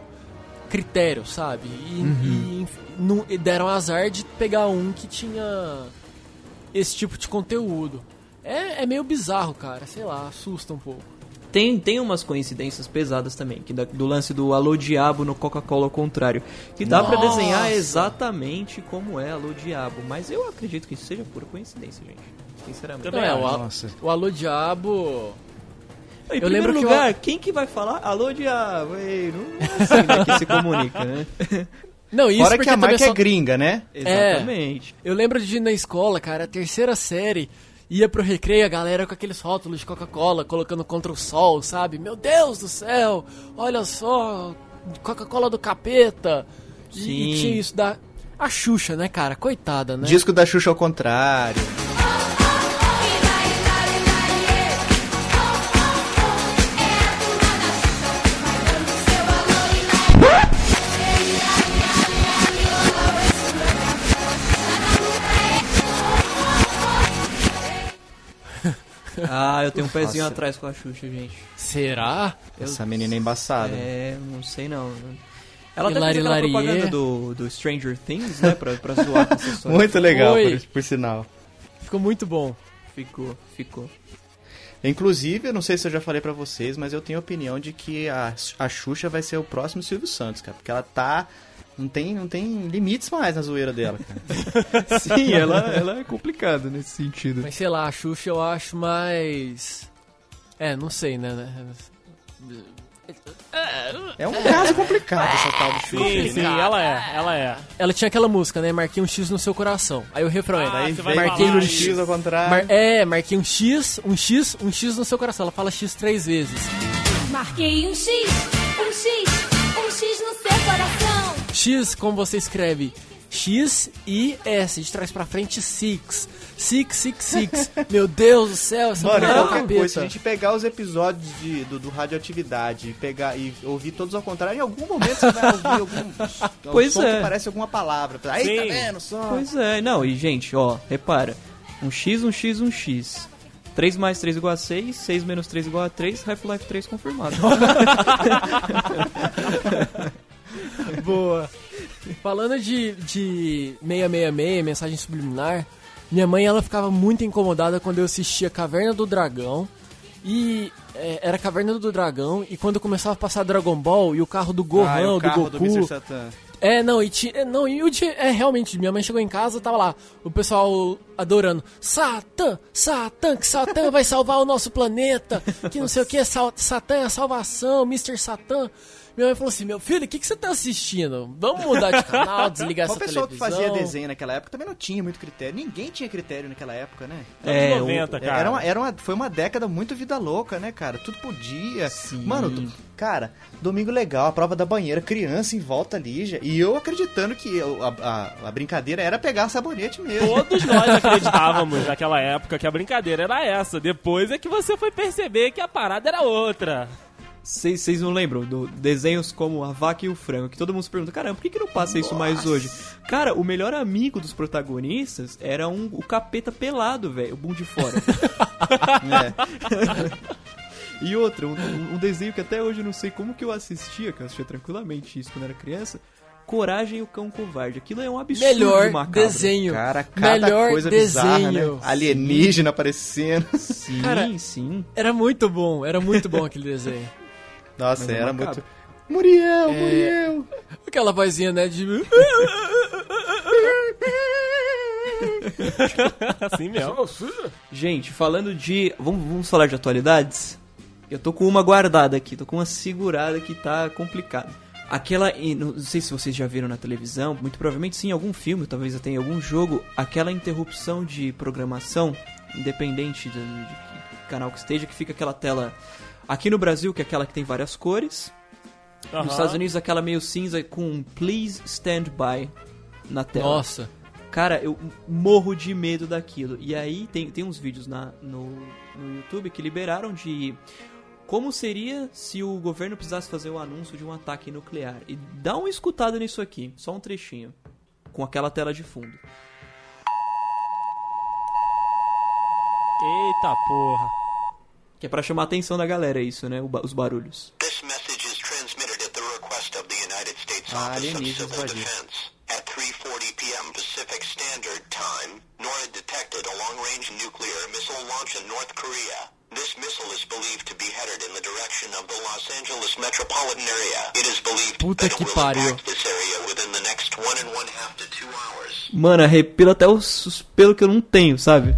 critério, sabe? E, e, enf- não- e deram azar de pegar um que tinha esse tipo de conteúdo. É, é meio bizarro, cara. Sei lá, assusta um pouco. Tem, tem umas coincidências pesadas também, que da- do lance do Alô Diabo no Coca-Cola ao contrário. Que dá pra Nossa! desenhar exatamente como é Alô Diabo. Mas eu acredito que isso seja pura coincidência, gente. Sinceramente. Também é, o, a- o Alô Diabo. Em Eu primeiro lembro que lugar, eu- quem que vai falar Alô Diabo? Ei, não é assim né, que se comunica, né? Não, isso Fora porque que a marca só- é gringa, né? Exatamente. Eu lembro de ir na escola, cara, a terceira série, ia pro recreio, a galera com aqueles rótulos de Coca-Cola, colocando contra o sol, sabe? Meu Deus do céu, olha só, Coca-Cola do capeta. E, Sim. e tinha isso da... A Xuxa, né, cara? Coitada, né? Disco da Xuxa ao contrário. Ah, eu tenho um pezinho Nossa. atrás com a Xuxa, gente. Será? Essa menina é embaçada. É, não sei não. Ela até Hilari fez propaganda do, do Stranger Things, né? Pra, pra zoar com essa história. Muito legal, por, por sinal. Ficou muito bom. Ficou, ficou. Inclusive, eu não sei se eu já falei pra vocês, mas eu tenho a opinião de que a, a Xuxa vai ser o próximo Silvio Santos, cara. Porque ela tá. Não tem, não tem limites mais na zoeira dela, cara. Sim, ela, ela é complicada nesse sentido. Mas sei lá, a Xuxa eu acho mais... É, não sei, né? né? É um caso complicado essa tal de Xuxa. Sim, sim, ela é, ela é. Ela tinha aquela música, né? Marquei um X no seu coração. Aí o refrão é... Ah, Aí marquei um isso. X ao contrário. Mar- é, marquei um X, um X, um X no seu coração. Ela fala X três vezes. Marquei um X, um X, um X no seu coração. X, como você escreve? X e S, de trás pra frente, six. Six, six, six. Meu Deus do céu, essa Mano, mulher é qualquer capeta. coisa, se a gente pegar os episódios de, do, do Radioatividade e, pegar, e ouvir todos ao contrário, em algum momento você vai ouvir algum Pois som é. que parece alguma palavra. Aí, Sim. tá vendo só? Pois é, não, e gente, ó, repara. Um X, um X, um X. 3 mais 3 igual a 6, 6 menos 3 igual a 3, Half-Life 3 confirmado. Boa. Falando de, de 666, mensagem subliminar, minha mãe ela ficava muito incomodada quando eu assistia Caverna do Dragão. E é, era Caverna do Dragão, e quando começava a passar Dragon Ball e o carro do Gohan, Ah, é o do carro Goku. do Mr. Satan. É, não, e ti, é, não, e o dia, é realmente, minha mãe chegou em casa, tava lá, o pessoal adorando, Satã, Satã, que Satã vai salvar o nosso planeta, que não sei o que, Satã é a salvação, Mr. Satã. Minha mãe falou assim: Meu filho, o que, que você tá assistindo? Vamos mudar de canal, desligar O essa pessoal que televisão. fazia desenho naquela época também não tinha muito critério. Ninguém tinha critério naquela época, né? É, Anos 90, cara. Era uma, era uma, foi uma década muito vida louca, né, cara? Tudo podia. Mano, tu- cara, domingo legal, a prova da banheira, criança em volta ali. já- e eu acreditando que eu- a, a- a brincadeira era pegar sabonete mesmo. Todos nós acreditávamos naquela época que a brincadeira era essa. Depois é que você foi perceber que a parada era outra. Vocês não lembram do desenhos como A Vaca e o Frango? Que todo mundo se pergunta, caramba, por que, que não passa isso mais hoje? Cara, o melhor amigo dos protagonistas era um, o capeta pelado, velho, o bum de fora. E outra, um, um desenho que até hoje eu não sei como que eu assistia, que eu assistia tranquilamente isso quando era criança. Coragem e o Cão Covarde. Aquilo é um absurdo Melhor macabro. desenho. Cara, cada Melhor coisa bizarra, desenho. né? Alienígena aparecendo. Sim, Cara, sim. Era muito bom, era muito bom aquele desenho. Nossa, é era muito. Muriel, É. Muriel. Aquela vozinha, né, de... Assim mesmo. Gente, falando de. Vamos, vamos falar de atualidades? Eu tô com uma guardada aqui, tô com uma segurada que tá complicado. Aquela. e Não sei se vocês já viram na televisão, muito provavelmente sim, em algum filme, talvez até em algum jogo, aquela interrupção de programação, independente do, de que canal que esteja, que fica aquela tela. Aqui no Brasil, que é aquela que tem várias cores. Nos Estados Unidos, aquela meio cinza com Please Stand By na tela. Nossa. Cara, eu morro de medo daquilo. E aí tem, tem uns vídeos na, no, no YouTube que liberaram de como seria se o governo precisasse fazer o anúncio de um ataque nuclear. E dá uma escutada nisso aqui, só um trechinho, com aquela tela de fundo. Eita porra. Que é pra chamar a atenção da galera isso, né? ba- os barulhos. This message is transmitted at the request of the United States Ah, Office of alienígenas Civil invadiram. Defense. At 3:40 p.m. Pacific Standard Time, NORAD detected a long-range nuclear missile launch in North Korea. This missile is believed to be headed in the direction of the Los Angeles metropolitan area. It is believed Puta que pariu. Mano, arrepila até os, os pelos que eu não tenho, sabe?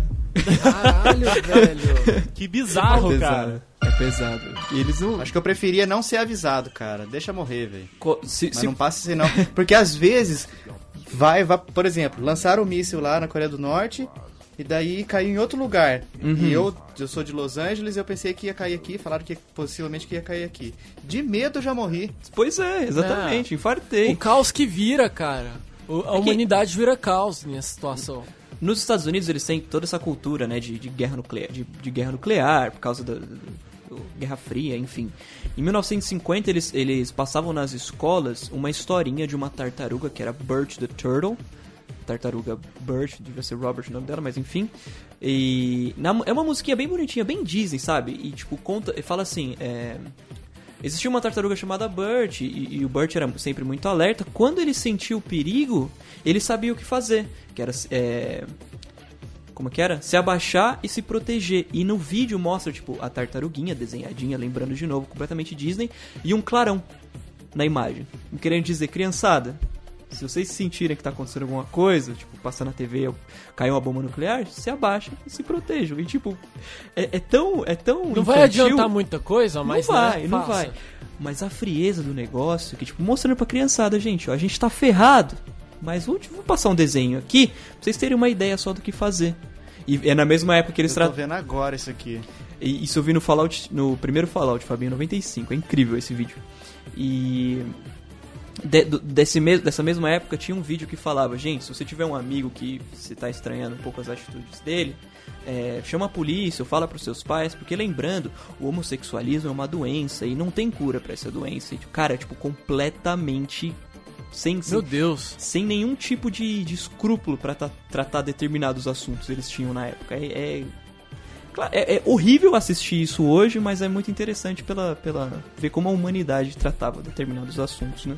Caralho, velho. Que bizarro, é cara. É pesado. E eles não. Acho que eu preferia não ser avisado, cara. Deixa morrer, velho. Co- Se, Mas se- não passa assim, não. Porque às vezes vai, vai, por exemplo, lançaram o míssil lá na Coreia do Norte e daí caiu em outro lugar. Uhum. E eu, eu sou de Los Angeles e eu pensei que ia cair aqui, falaram que possivelmente que ia cair aqui. De medo eu já morri. Pois é, exatamente, infartei. O caos que vira, cara. O- a que- humanidade vira caos nessa situação. Nos Estados Unidos eles têm toda essa cultura, né, de, de guerra nuclear, de, de guerra nuclear por causa da da- Guerra Fria, enfim. Em 1950 eles, eles passavam nas escolas uma historinha de uma tartaruga que era Bert the Turtle. Tartaruga Bert, devia ser Robert o nome dela, mas enfim. E na- é uma musiquinha bem bonitinha, bem Disney, sabe? E tipo conta, e fala assim, é, Existia uma tartaruga chamada Bert e, e o Bert era sempre muito alerta. Quando ele sentiu o perigo, ele sabia o que fazer, que era é, como que era? Se abaixar e se proteger. E no vídeo mostra tipo a tartaruguinha desenhadinha, lembrando de novo, completamente Disney, e um clarão na imagem. Querendo dizer, criançada, se vocês sentirem que tá acontecendo alguma coisa, tipo, passar na TV, caiu uma bomba nuclear, se abaixa e se protejam. E tipo, é, é tão, é tão Não vai infantil. adiantar muita coisa, mas não vai, né, não faça. vai. Mas a frieza do negócio, que tipo, mostrando pra criançada, gente, ó, a gente tá ferrado. Mas vou, vou passar um desenho aqui, pra vocês terem uma ideia só do que fazer. E é na mesma época que eles Eu tô tratam. vendo agora isso aqui. E Isso eu vi no Fallout, no primeiro Fallout, Fabinho 95. É incrível esse vídeo. E de- desse mes- dessa mesma época tinha um vídeo que falava, gente, se você tiver um amigo que você tá estranhando um pouco as atitudes dele, é, chama a polícia ou fala pros seus pais, porque lembrando, o homossexualismo é uma doença e não tem cura pra essa doença. E, cara, é, tipo, completamente sem, Meu sem, Deus. sem nenhum tipo de, de escrúpulo pra tra- tratar determinados assuntos eles tinham na época. É, é, é- é horrível assistir isso hoje, mas é muito interessante pela, pela ver como a humanidade tratava determinados assuntos, né?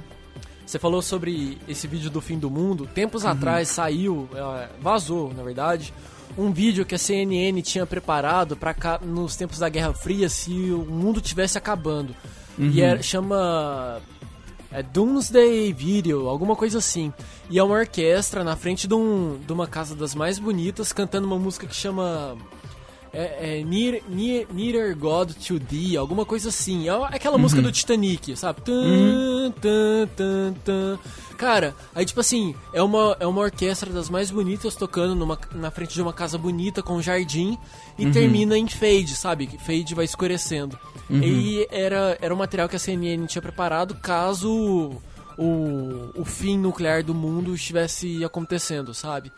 Você falou sobre esse vídeo do fim do mundo. Tempos atrás saiu, é, vazou, na verdade, um vídeo que a CNN tinha preparado para nos tempos da Guerra Fria se o mundo tivesse acabando. E é, chama é Doomsday Video, alguma coisa assim. E é uma orquestra na frente de, um, de uma casa das mais bonitas cantando uma música que chama É, é near, near, Nearer God to Thee, alguma coisa assim. É aquela música do Titanic, sabe? Tan, tan, tan, tan. Cara, aí tipo assim, é uma, é uma orquestra das mais bonitas tocando numa, na frente de uma casa bonita com um jardim e termina em fade, sabe? Que Fade vai escurecendo. E era, era um material que a CNN tinha preparado caso o, o fim nuclear do mundo estivesse acontecendo, sabe?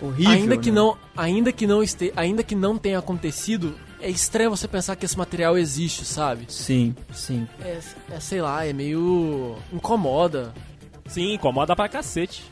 Horrível. ainda que né? não, ainda que não este, ainda que não tenha acontecido, é estranho você pensar que esse material existe, sabe? Sim, sim. É, é, sei lá, é meio incomoda. Sim, incomoda pra cacete.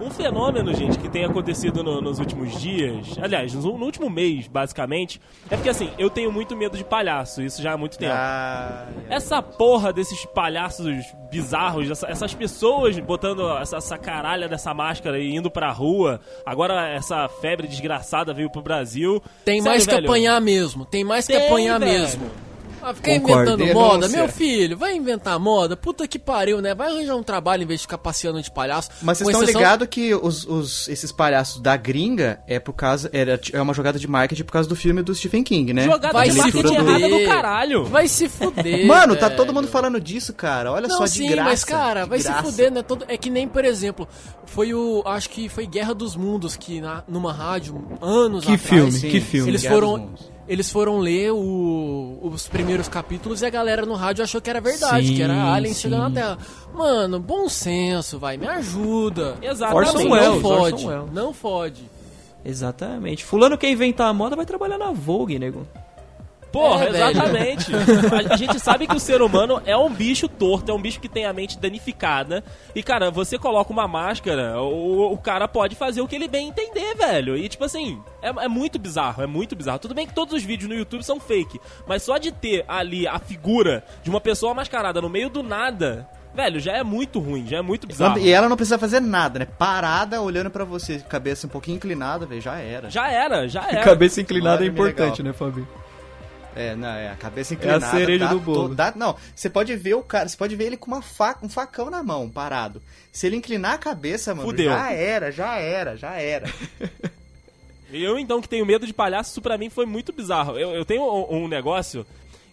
Um fenômeno, gente, que tem acontecido no- nos últimos dias, aliás, no, no último mês, basicamente, é porque assim, eu tenho muito medo de palhaço, isso já há muito tempo. Ah, Essa porra desses palhaços bizarros, essa- essas pessoas botando essa, essa caralha dessa máscara e indo pra rua, agora essa febre desgraçada veio pro Brasil. Tem Sério, mais que velho, apanhar mesmo. Tem mais que Tem, apanhar velho. mesmo. Ah, ficar inventando moda, meu filho, vai inventar moda, puta que pariu, né? Vai arranjar um trabalho em vez de ficar passeando de palhaço. Mas vocês Com estão exceção- ligados que os, os- esses palhaços da gringa é por causa. Era, é uma jogada de marketing por causa do filme do Stephen King, né? Jogada Vai de se marketing errada do caralho. Vai se fuder. Mano, tá todo mundo falando disso, cara. Olha Não, só, de sim, graça. mas cara, de vai graça. se fuder, né? Todo, é que nem, por exemplo, foi o. Acho que foi Guerra dos Mundos, que na, numa rádio, anos Que atrás. filme, Sim, que filme. Eles Guerra dos foram. Eles foram ler o- os primeiros capítulos e a galera no rádio achou que era verdade, Sim, que era aliens sim. chegando na Terra. Mano, bom senso, vai, me ajuda. Exatamente. Orson Não fode, não fode. Exatamente. Fulano quer inventar a moda, vai trabalhar na Vogue, nego. Porra, É, exatamente. A, a gente sabe que o ser humano é um bicho torto, é um bicho que tem a mente danificada. E, cara, você coloca uma máscara, o, o cara pode fazer o que ele bem entender, velho. E, tipo assim, é, é muito bizarro, é muito bizarro. Tudo bem que todos os vídeos no YouTube são fake, mas só de ter ali a figura de uma pessoa mascarada no meio do nada, velho, já é muito ruim, já é muito bizarro. E ela não precisa fazer nada, né? Parada, olhando pra você, cabeça um pouquinho inclinada, velho, já era. Já era, já era. Cabeça inclinada é importante, legal. né, Fabio? É, não, é a cabeça inclinada. cereja dá do bolo. dá- não, você pode ver o cara, você pode ver ele com uma faca, um facão na mão, parado. Se ele inclinar a cabeça, mano, Fudeu. já era, já era, já era. Eu, então, que tenho medo de palhaço, isso pra mim foi muito bizarro. Eu, eu tenho um, um negócio,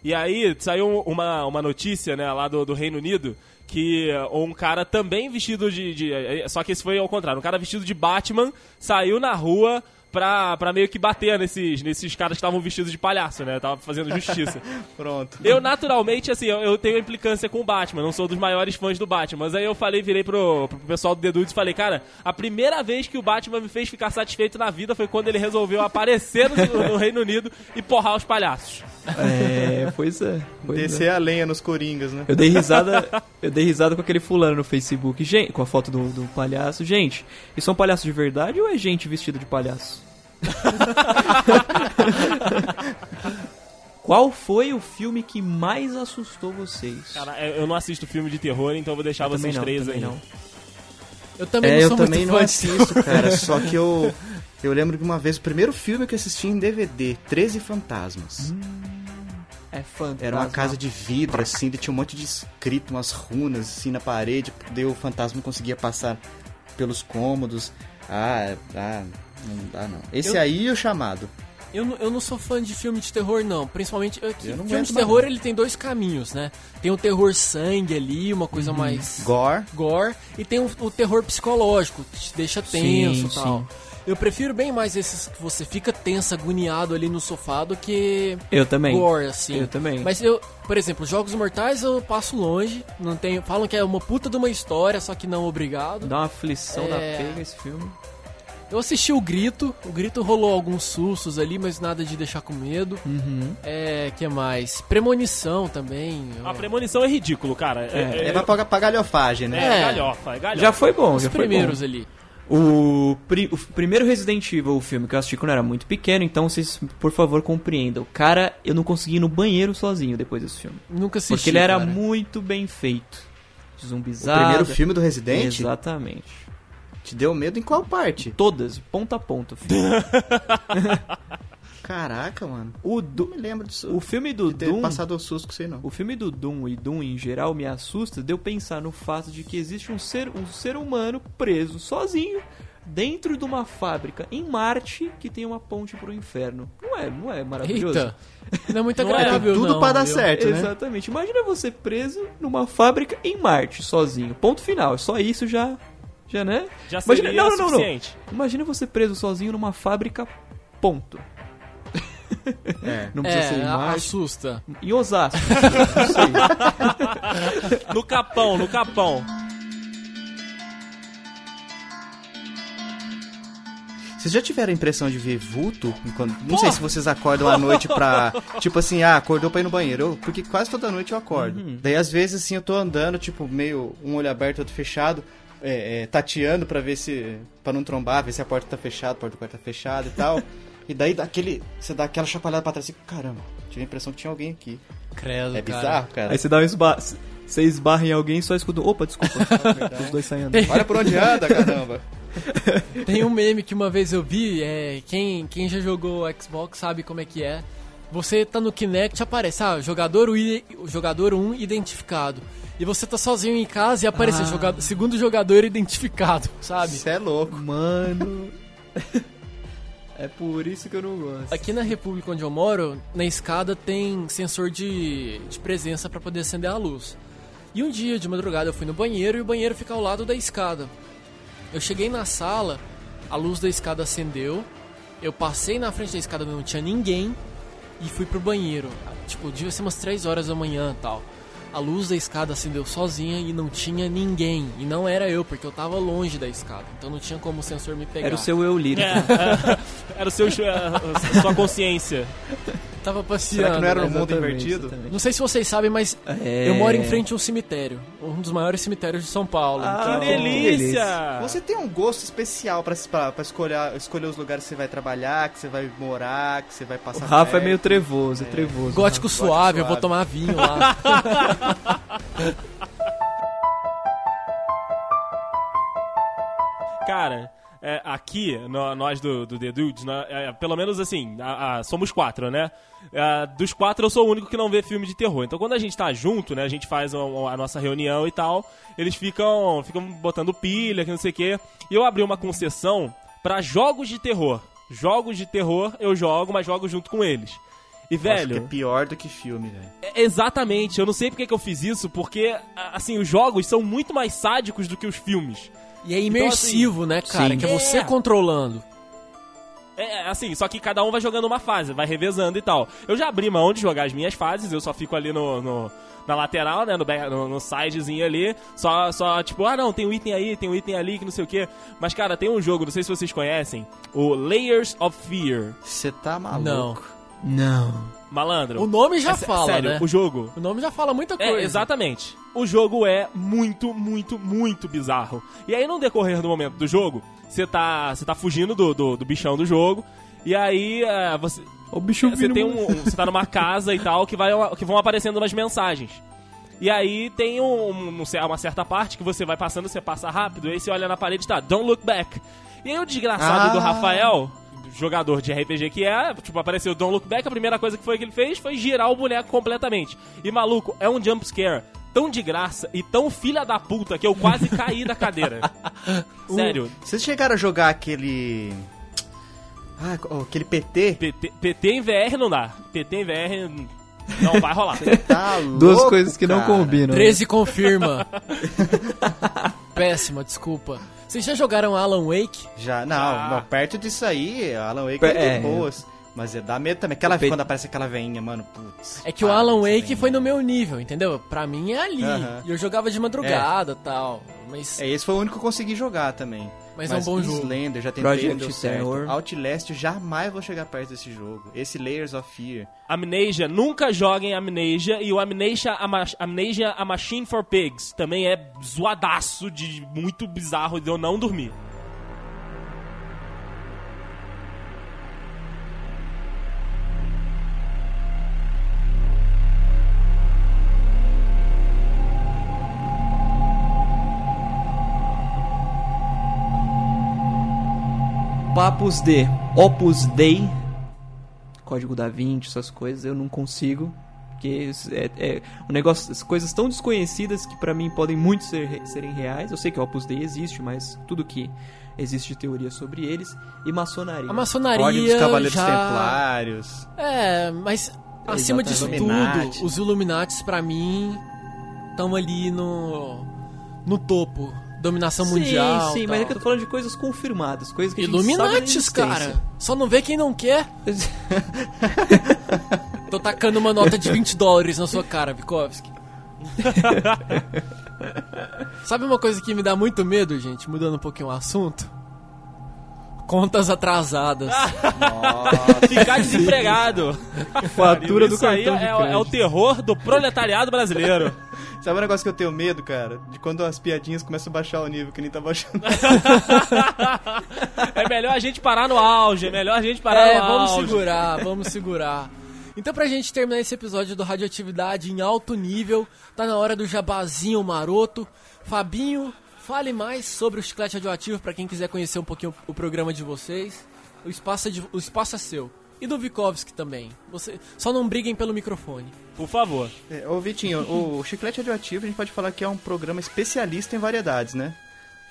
e aí saiu uma, uma notícia, né, lá do, do Reino Unido, que um cara também vestido de, de- Só que esse foi ao contrário. Um cara vestido de Batman saiu na rua pra, pra meio que bater nesses, nesses caras que estavam vestidos de palhaço, né? Tava fazendo justiça. Pronto. Eu, naturalmente, assim, eu, eu tenho implicância com o Batman, não sou dos maiores fãs do Batman. Mas aí eu falei, virei pro, pro pessoal do The Dudes e falei, cara, a primeira vez que o Batman me fez ficar satisfeito na vida foi quando ele resolveu aparecer no, no Reino Unido e porrar os palhaços. É, pois é. Pois é. Descer a lenha nos coringas, né? Eu dei risada, eu dei risada com aquele fulano no Facebook, gente, com a foto do, do palhaço. Gente, isso é um palhaço de verdade ou é gente vestida de palhaço? Qual foi o filme que mais assustou vocês? Cara, eu eu não assisto filme de terror, então eu vou deixar Eu também vocês não, três também aí. não. Eu também É, não eu sou também muito não assisto, cara. Só que eu. Eu lembro que uma vez, o primeiro filme que eu assisti em DVD, 13 Fantasmas. É fantasma. Era uma casa de vidro, assim, e tinha um monte de escrito, umas runas, assim, na parede. Daí o fantasma não conseguia passar pelos cômodos. Ah, ah, não dá não. Esse Eu- aí é o chamado. Eu, não- eu não sou fã de filme de terror, não. Principalmente. filme de terror ele tem dois caminhos, né? Tem o terror sangue ali, uma coisa mais. Gore. gore. E tem o, o terror psicológico, que te deixa tenso e tal. sim. Eu prefiro bem mais esses que você fica tenso, agoniado ali no sofá do que Eu também. gore, assim. Eu também. Mas eu, por exemplo, Jogos Mortais eu passo longe. Não tenho, falam que é uma puta de uma história, só que não obrigado. Dá uma aflição da É. pega esse filme. Eu assisti o Grito. O Grito rolou alguns sustos ali, mas nada de deixar com medo. Uhum. É, que mais? Premonição também. eu- A premonição é ridículo, cara. É, É pra pagar pra galhofagem, é, né? É. galhofa, é galhofa. Já foi bom, Os já foi primeiros bom. ali. O, pri- o primeiro Resident Evil, o filme que eu assisti quando eu era muito pequeno, então vocês, por favor, compreendam. Cara, eu não consegui ir no banheiro sozinho depois desse filme. Nunca assisti. Porque ele era cara. muito bem feito. O Zumbizado. primeiro filme do Resident Exatamente. Te deu medo em qual parte? Todas, ponta a ponta, filho. Caraca, mano. O, Não me lembro disso. o filme do de ter Doom. passado o susto com isso aí, não. O filme do Doom e Doom em geral me assusta de eu pensar no fato de que existe um ser, um ser humano preso sozinho dentro de uma fábrica em Marte que tem uma ponte pro inferno. Não é, não é maravilhoso? Eita. Não é muito Não é, agradável, Tudo não, pra dar viu? certo, né? Exatamente. Imagina você preso numa fábrica em Marte, sozinho. Ponto final. Só isso já. Já, né? Já Imagina- seria não, não, não, não. suficiente. Imagina você preso sozinho numa fábrica. Ponto. É. Não precisa ser É, em Marte. assusta. Em Osasco. No capão, no capão. Vocês já tiveram a impressão de ver vulto? Enquanto- Não sei se vocês acordam à noite pra. Tipo assim, ah, acordou pra ir no banheiro. Eu- Porque quase toda noite eu acordo. Uhum. Daí às vezes assim eu tô andando, tipo, meio um olho aberto, outro fechado, é, é, tateando pra ver se. pra não trombar, ver se a porta tá fechada, a porta do quarto tá fechada e tal. e daí dá aquele. Você dá aquela chacoalhada pra trás assim, caramba, tive a impressão que tinha alguém aqui. Credo, É cara. bizarro, cara. Aí você dá um esba... Você esbarra em alguém e só escuta. Opa, desculpa. Os dois saindo. Olha por onde anda, caramba. Tem um meme que uma vez eu vi, é, quem, quem já jogou Xbox sabe como é que é. Você tá no Kinect, aparece, ah, jogador, jogador 1 identificado. E você tá sozinho em casa e aparece Ah. jogador, segundo jogador identificado, sabe? Isso é louco. Mano. É por isso que eu não gosto. Aqui na República onde eu moro, na escada tem sensor de, de presença pra poder acender a luz. E um dia de madrugada eu fui no banheiro e o banheiro fica ao lado da escada. Eu cheguei na sala, a luz da escada acendeu, eu passei na frente da escada, não tinha ninguém e fui pro banheiro. Tipo, devia ser umas 3 horas da manhã tal. A luz da escada acendeu sozinha e não tinha ninguém. E não era eu, porque eu tava longe da escada. Então não tinha como o sensor me pegar. Era o seu eu lírico. É, é, era o seu, a sua consciência. Tava passeando. Será que não era no né? mundo invertido? exatamente. Não sei se vocês sabem, mas É. eu moro em frente a um cemitério. Um dos maiores cemitérios de São Paulo. Ah, então- Que delícia! Você tem um gosto especial pra, pra, pra escolher, escolher os lugares que você vai trabalhar, que você vai morar, que você vai O passar Rafa é perto. meio trevoso, é trevoso. Gótico suave, eu vou suave. tomar vinho lá. Cara, é, aqui, nó- nós do, do The Dudes, nó- é, pelo menos assim, a- a- somos quatro, né? É, dos quatro eu sou o único que não vê filme de terror. Então quando a gente tá junto, né, a gente faz a, a nossa reunião e tal, eles ficam, ficam botando pilha, que não sei o quê. E eu abri uma concessão pra jogos de terror. Jogos de terror eu jogo, mas jogo junto com eles. E, velho, que é pior do que filme, velho. é- Exatamente, eu não sei porque que eu fiz isso, porque, a- assim, os jogos são muito mais sádicos do que os filmes. E é imersivo, né, cara? sim. Que é você É. controlando. É, assim, só que cada um vai jogando uma fase, vai revezando e tal. Eu já abri mão de jogar as minhas fases, eu só fico ali no, no- na lateral, né, no, no, no sidezinho ali, só, só tipo, ah não, tem um item aí, tem um item ali, que não sei o que. Mas, cara, tem um jogo, não sei se vocês conhecem, o Layers of Fear. Você tá maluco. Não. Não. Malandro. O nome já É fala, sério, né? o jogo O nome já fala muita coisa. É, exatamente. O jogo é muito, muito, muito bizarro. E aí, no decorrer do momento do jogo, você tá, você tá fugindo do, do, do bichão do jogo. E aí, é, você, O bicho você vindo- tem um, um- você tá numa casa e tal que, vai, que vão aparecendo umas mensagens. E aí tem um, um- um- uma certa parte que você vai passando, você passa rápido, e aí você olha na parede e tá, don't look back. E aí o desgraçado Ah. do Rafael, jogador de RPG que é, tipo, apareceu don't look back, a primeira coisa que foi que ele fez foi girar o boneco completamente. E maluco, é um jump scare tão de graça e tão filha da puta que eu quase caí da cadeira. Sério. Vocês chegaram a jogar aquele. Ah, aquele PT? PT, PT em VR não dá. PT em VR não vai rolar. Tá louco, Duas coisas que não cara. combinam. 13 confirma. Péssima, desculpa. Vocês já jogaram Alan Wake? Já, não, Ah. não, perto disso aí, Alan Wake é, é. de boas. Mas é, dá medo também. Aquela, pe- quando aparece aquela veinha, mano, putz. É que o Alan Wake veinha. foi no meu nível, entendeu? Pra mim é ali. Aham. E eu jogava de madrugada e tal. Mas, É, esse foi o único que eu consegui jogar também. Mas é um bom jogo. Já tentei, Project não deu certo. Terror. Outlast, eu jamais vou chegar perto desse jogo. Esse Layers of Fear. Amnesia, nunca joguem Amnesia. E o Amnesia, a Ma- Amnesia A Machine for Pigs também é zoadaço de muito bizarro de eu não dormir. Papos de Opus Dei. código da 20, essas coisas, eu não consigo. Porque é, é um negócio, coisas tão desconhecidas que pra mim podem muito ser, serem reais. Eu sei que Opus Dei existe, mas tudo que existe de teoria sobre eles. E maçonaria. A maçonaria Ordem dos Cavaleiros já... Templários. É, mas acima disso Illuminati. tudo, os Illuminatis pra mim estão ali no no topo, dominação mundial. Sim, sim, mas é que eu tô falando de coisas confirmadas, coisas que existência. cara. Só não vê quem não quer. Tô tacando uma nota de 20 dólares na sua cara, Vikovski. Sabe uma coisa que me dá muito medo, gente? Mudando um pouquinho o assunto. Contas atrasadas. Ficar desempregado. Fatura do Isso aí cartão de é, é o crédito. terror do proletariado brasileiro. Sabe um negócio que eu tenho medo, cara? De quando as piadinhas começam a baixar o nível, que nem tá baixando. É melhor a gente parar no auge, é melhor a gente parar É, no vamos auge. segurar, vamos segurar. Então, pra gente terminar esse episódio do Radioatividade em alto nível, tá na hora do jabazinho maroto. Fabinho, fale mais sobre o chiclete radioativo pra quem quiser conhecer um pouquinho o programa de vocês. O espaço é, de- o espaço é seu. E do Vikovski também. Você, só não briguem pelo microfone. Por favor. É, ô Vitinho, o Chiclete Radioativo a gente pode falar que é um programa especialista em variedades, né?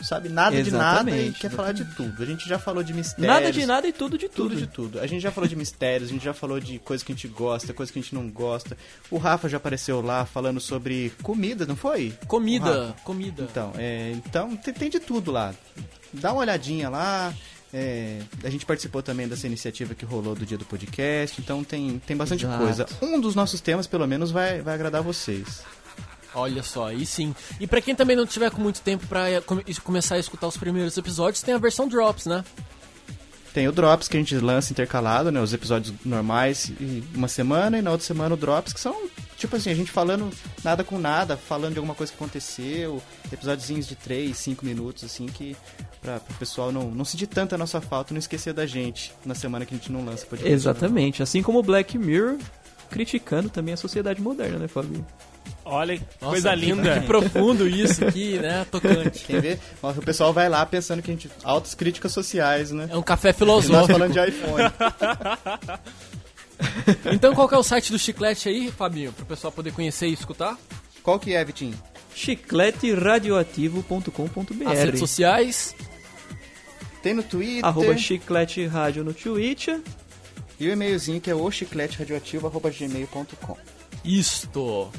Sabe nada de nada e Exatamente, quer falar de tudo. A gente já falou de mistérios. Nada de nada e tudo de tudo. Tudo de tudo. A gente já falou de mistérios, a gente já falou de coisas que a gente gosta, coisas que a gente não gosta. O Rafa já apareceu lá falando sobre comida, não foi? Comida, comida. Então, é, então tem, tem de tudo lá. Dá uma olhadinha lá. É, a gente participou também dessa iniciativa que rolou do dia do podcast, então tem, tem bastante Exato. coisa. Um dos nossos temas, pelo menos, vai, vai agradar vocês. Olha só, aí sim. E pra quem também não tiver com muito tempo pra eh, come- começar a escutar os primeiros episódios, tem a versão Drops, né? Tem o Drops que a gente lança intercalado, né? Os episódios normais uma semana e na outra semana o Drops, que são, tipo assim, a gente falando nada com nada, falando de alguma coisa que aconteceu, episódiozinhos de 3, 5 minutos, assim, que pra, pro pessoal não, não sentir tanta nossa falta, não esquecer da gente na semana que a gente não lança podcast. Exatamente. Assim como o Black Mirror criticando também a sociedade moderna, né, Fabinho? Olha, Nossa, coisa que- linda. Que profundo isso aqui, né? Tocante. Quem vê? O pessoal vai lá pensando que a gente. Altas críticas sociais, né? É um café E nós filosófico. falando de iPhone. Então qual que é o site do Chiclete aí, Fabinho? Pro pessoal poder conhecer e escutar? Qual que é, Vitinho? chicleteradioativo.com.br As redes sociais. Tem no Twitter. Arroba chiclete rádio no Twitch. E o e-mailzinho que é o chicleteradioativo.gmail.com. Isto.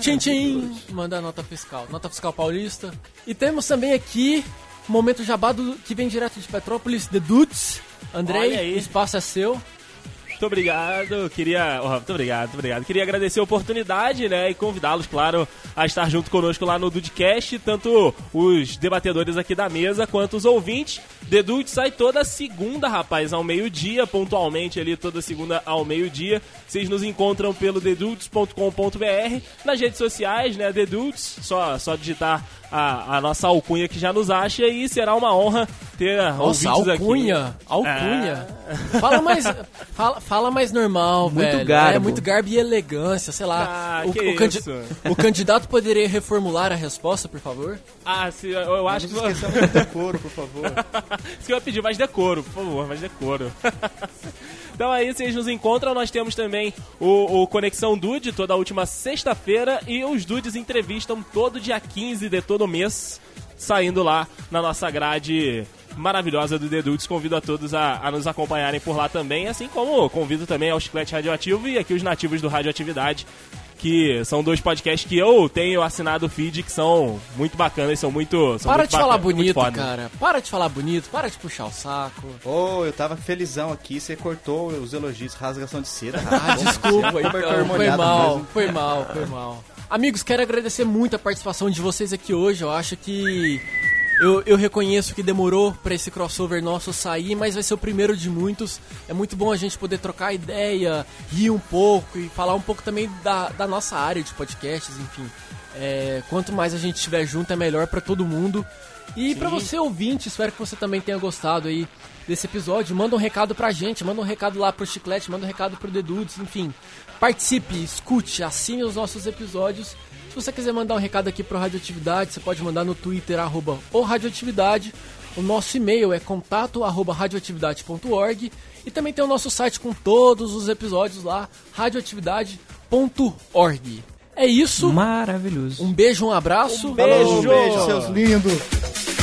Tchim, tchim. Manda a nota fiscal. Nota fiscal paulista. E temos também aqui momento jabá do, que vem direto de Petrópolis, The Dudes. Andrei, o espaço é seu. Muito obrigado, queria. oh, muito obrigado, muito obrigado. Queria agradecer a oportunidade, né? E convidá-los, claro, a estar junto conosco lá no Dudecast, tanto os debatedores aqui da mesa quanto os ouvintes. The Dude sai toda segunda, rapaz, ao meio-dia, pontualmente ali, toda segunda ao meio-dia. Vocês nos encontram pelo thedudes.com.br, nas redes sociais, né? The Dudes, só, só digitar a, a nossa alcunha que já nos acha e será uma honra ter Nossa, ouvintes alcunha. aqui. Alcunha. Fala mais. Fala, fala mais normal, Muito velho. garbo. É muito garbo e elegância, sei lá. Ah, o, que o candi- o candidato poderia reformular a resposta, por favor? Ah, se, eu, eu acho que. Não esqueçamos do decoro, por favor. Isso que eu ia pedir mais decoro, por favor, mais decoro. então aí vocês nos encontram, nós temos também o, o Conexão Dude toda última sexta-feira e os Dudes entrevistam todo dia 15 de todo mês, saindo lá na nossa grade maravilhosa do The Dudes. Convido a todos a, a nos acompanharem por lá também, assim como convido também ao Chiclete Radioativo e aqui os nativos do Radioatividade. Que são dois podcasts que eu tenho assinado o feed, que são muito bacanas, são muito. São para muito de falar bonito, cara. Para de falar bonito, para de puxar o saco. Ô, eu tava felizão aqui, você cortou os elogios, rasgação de seda. Ah, desculpa, Cobertor então, foi mal, foi mal, foi mal. Amigos, quero agradecer muito a participação de vocês aqui hoje. Eu acho que eu, eu reconheço que demorou pra esse crossover nosso sair, mas vai ser o primeiro de muitos. É muito bom a gente poder trocar ideia, rir um pouco e falar um pouco também da, da nossa área de podcasts, enfim. É, quanto mais a gente estiver junto, é melhor pra todo mundo. E pra você ouvinte, espero que você também tenha gostado aí desse episódio. Manda um recado pra gente, manda um recado lá pro Chiclete, manda um recado pro The Dudes, enfim. Participe, escute, assine os nossos episódios. Se você quiser mandar um recado aqui pro Radioatividade, você pode mandar no Twitter, arroba o Radioatividade, O nosso e-mail é contato@radioatividade.org e também tem o nosso site com todos os episódios lá, radioatividade.org. É isso. Maravilhoso. Um beijo, um abraço. Um beijo. Um beijo, seus lindos.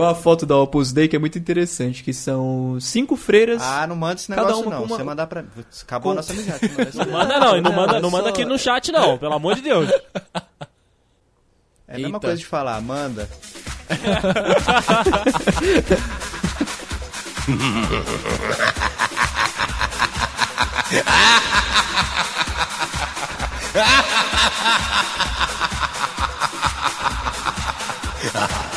Tem a foto da Opus Dei que é muito interessante, que são cinco freiras. Ah, não manda esse negócio não. Uma... Você mandar pra. Acabou com... a nossa amizade. Não manda não, não manda, não manda aqui no chat não, pelo amor de Deus. É a mesma Eita. coisa de falar, manda.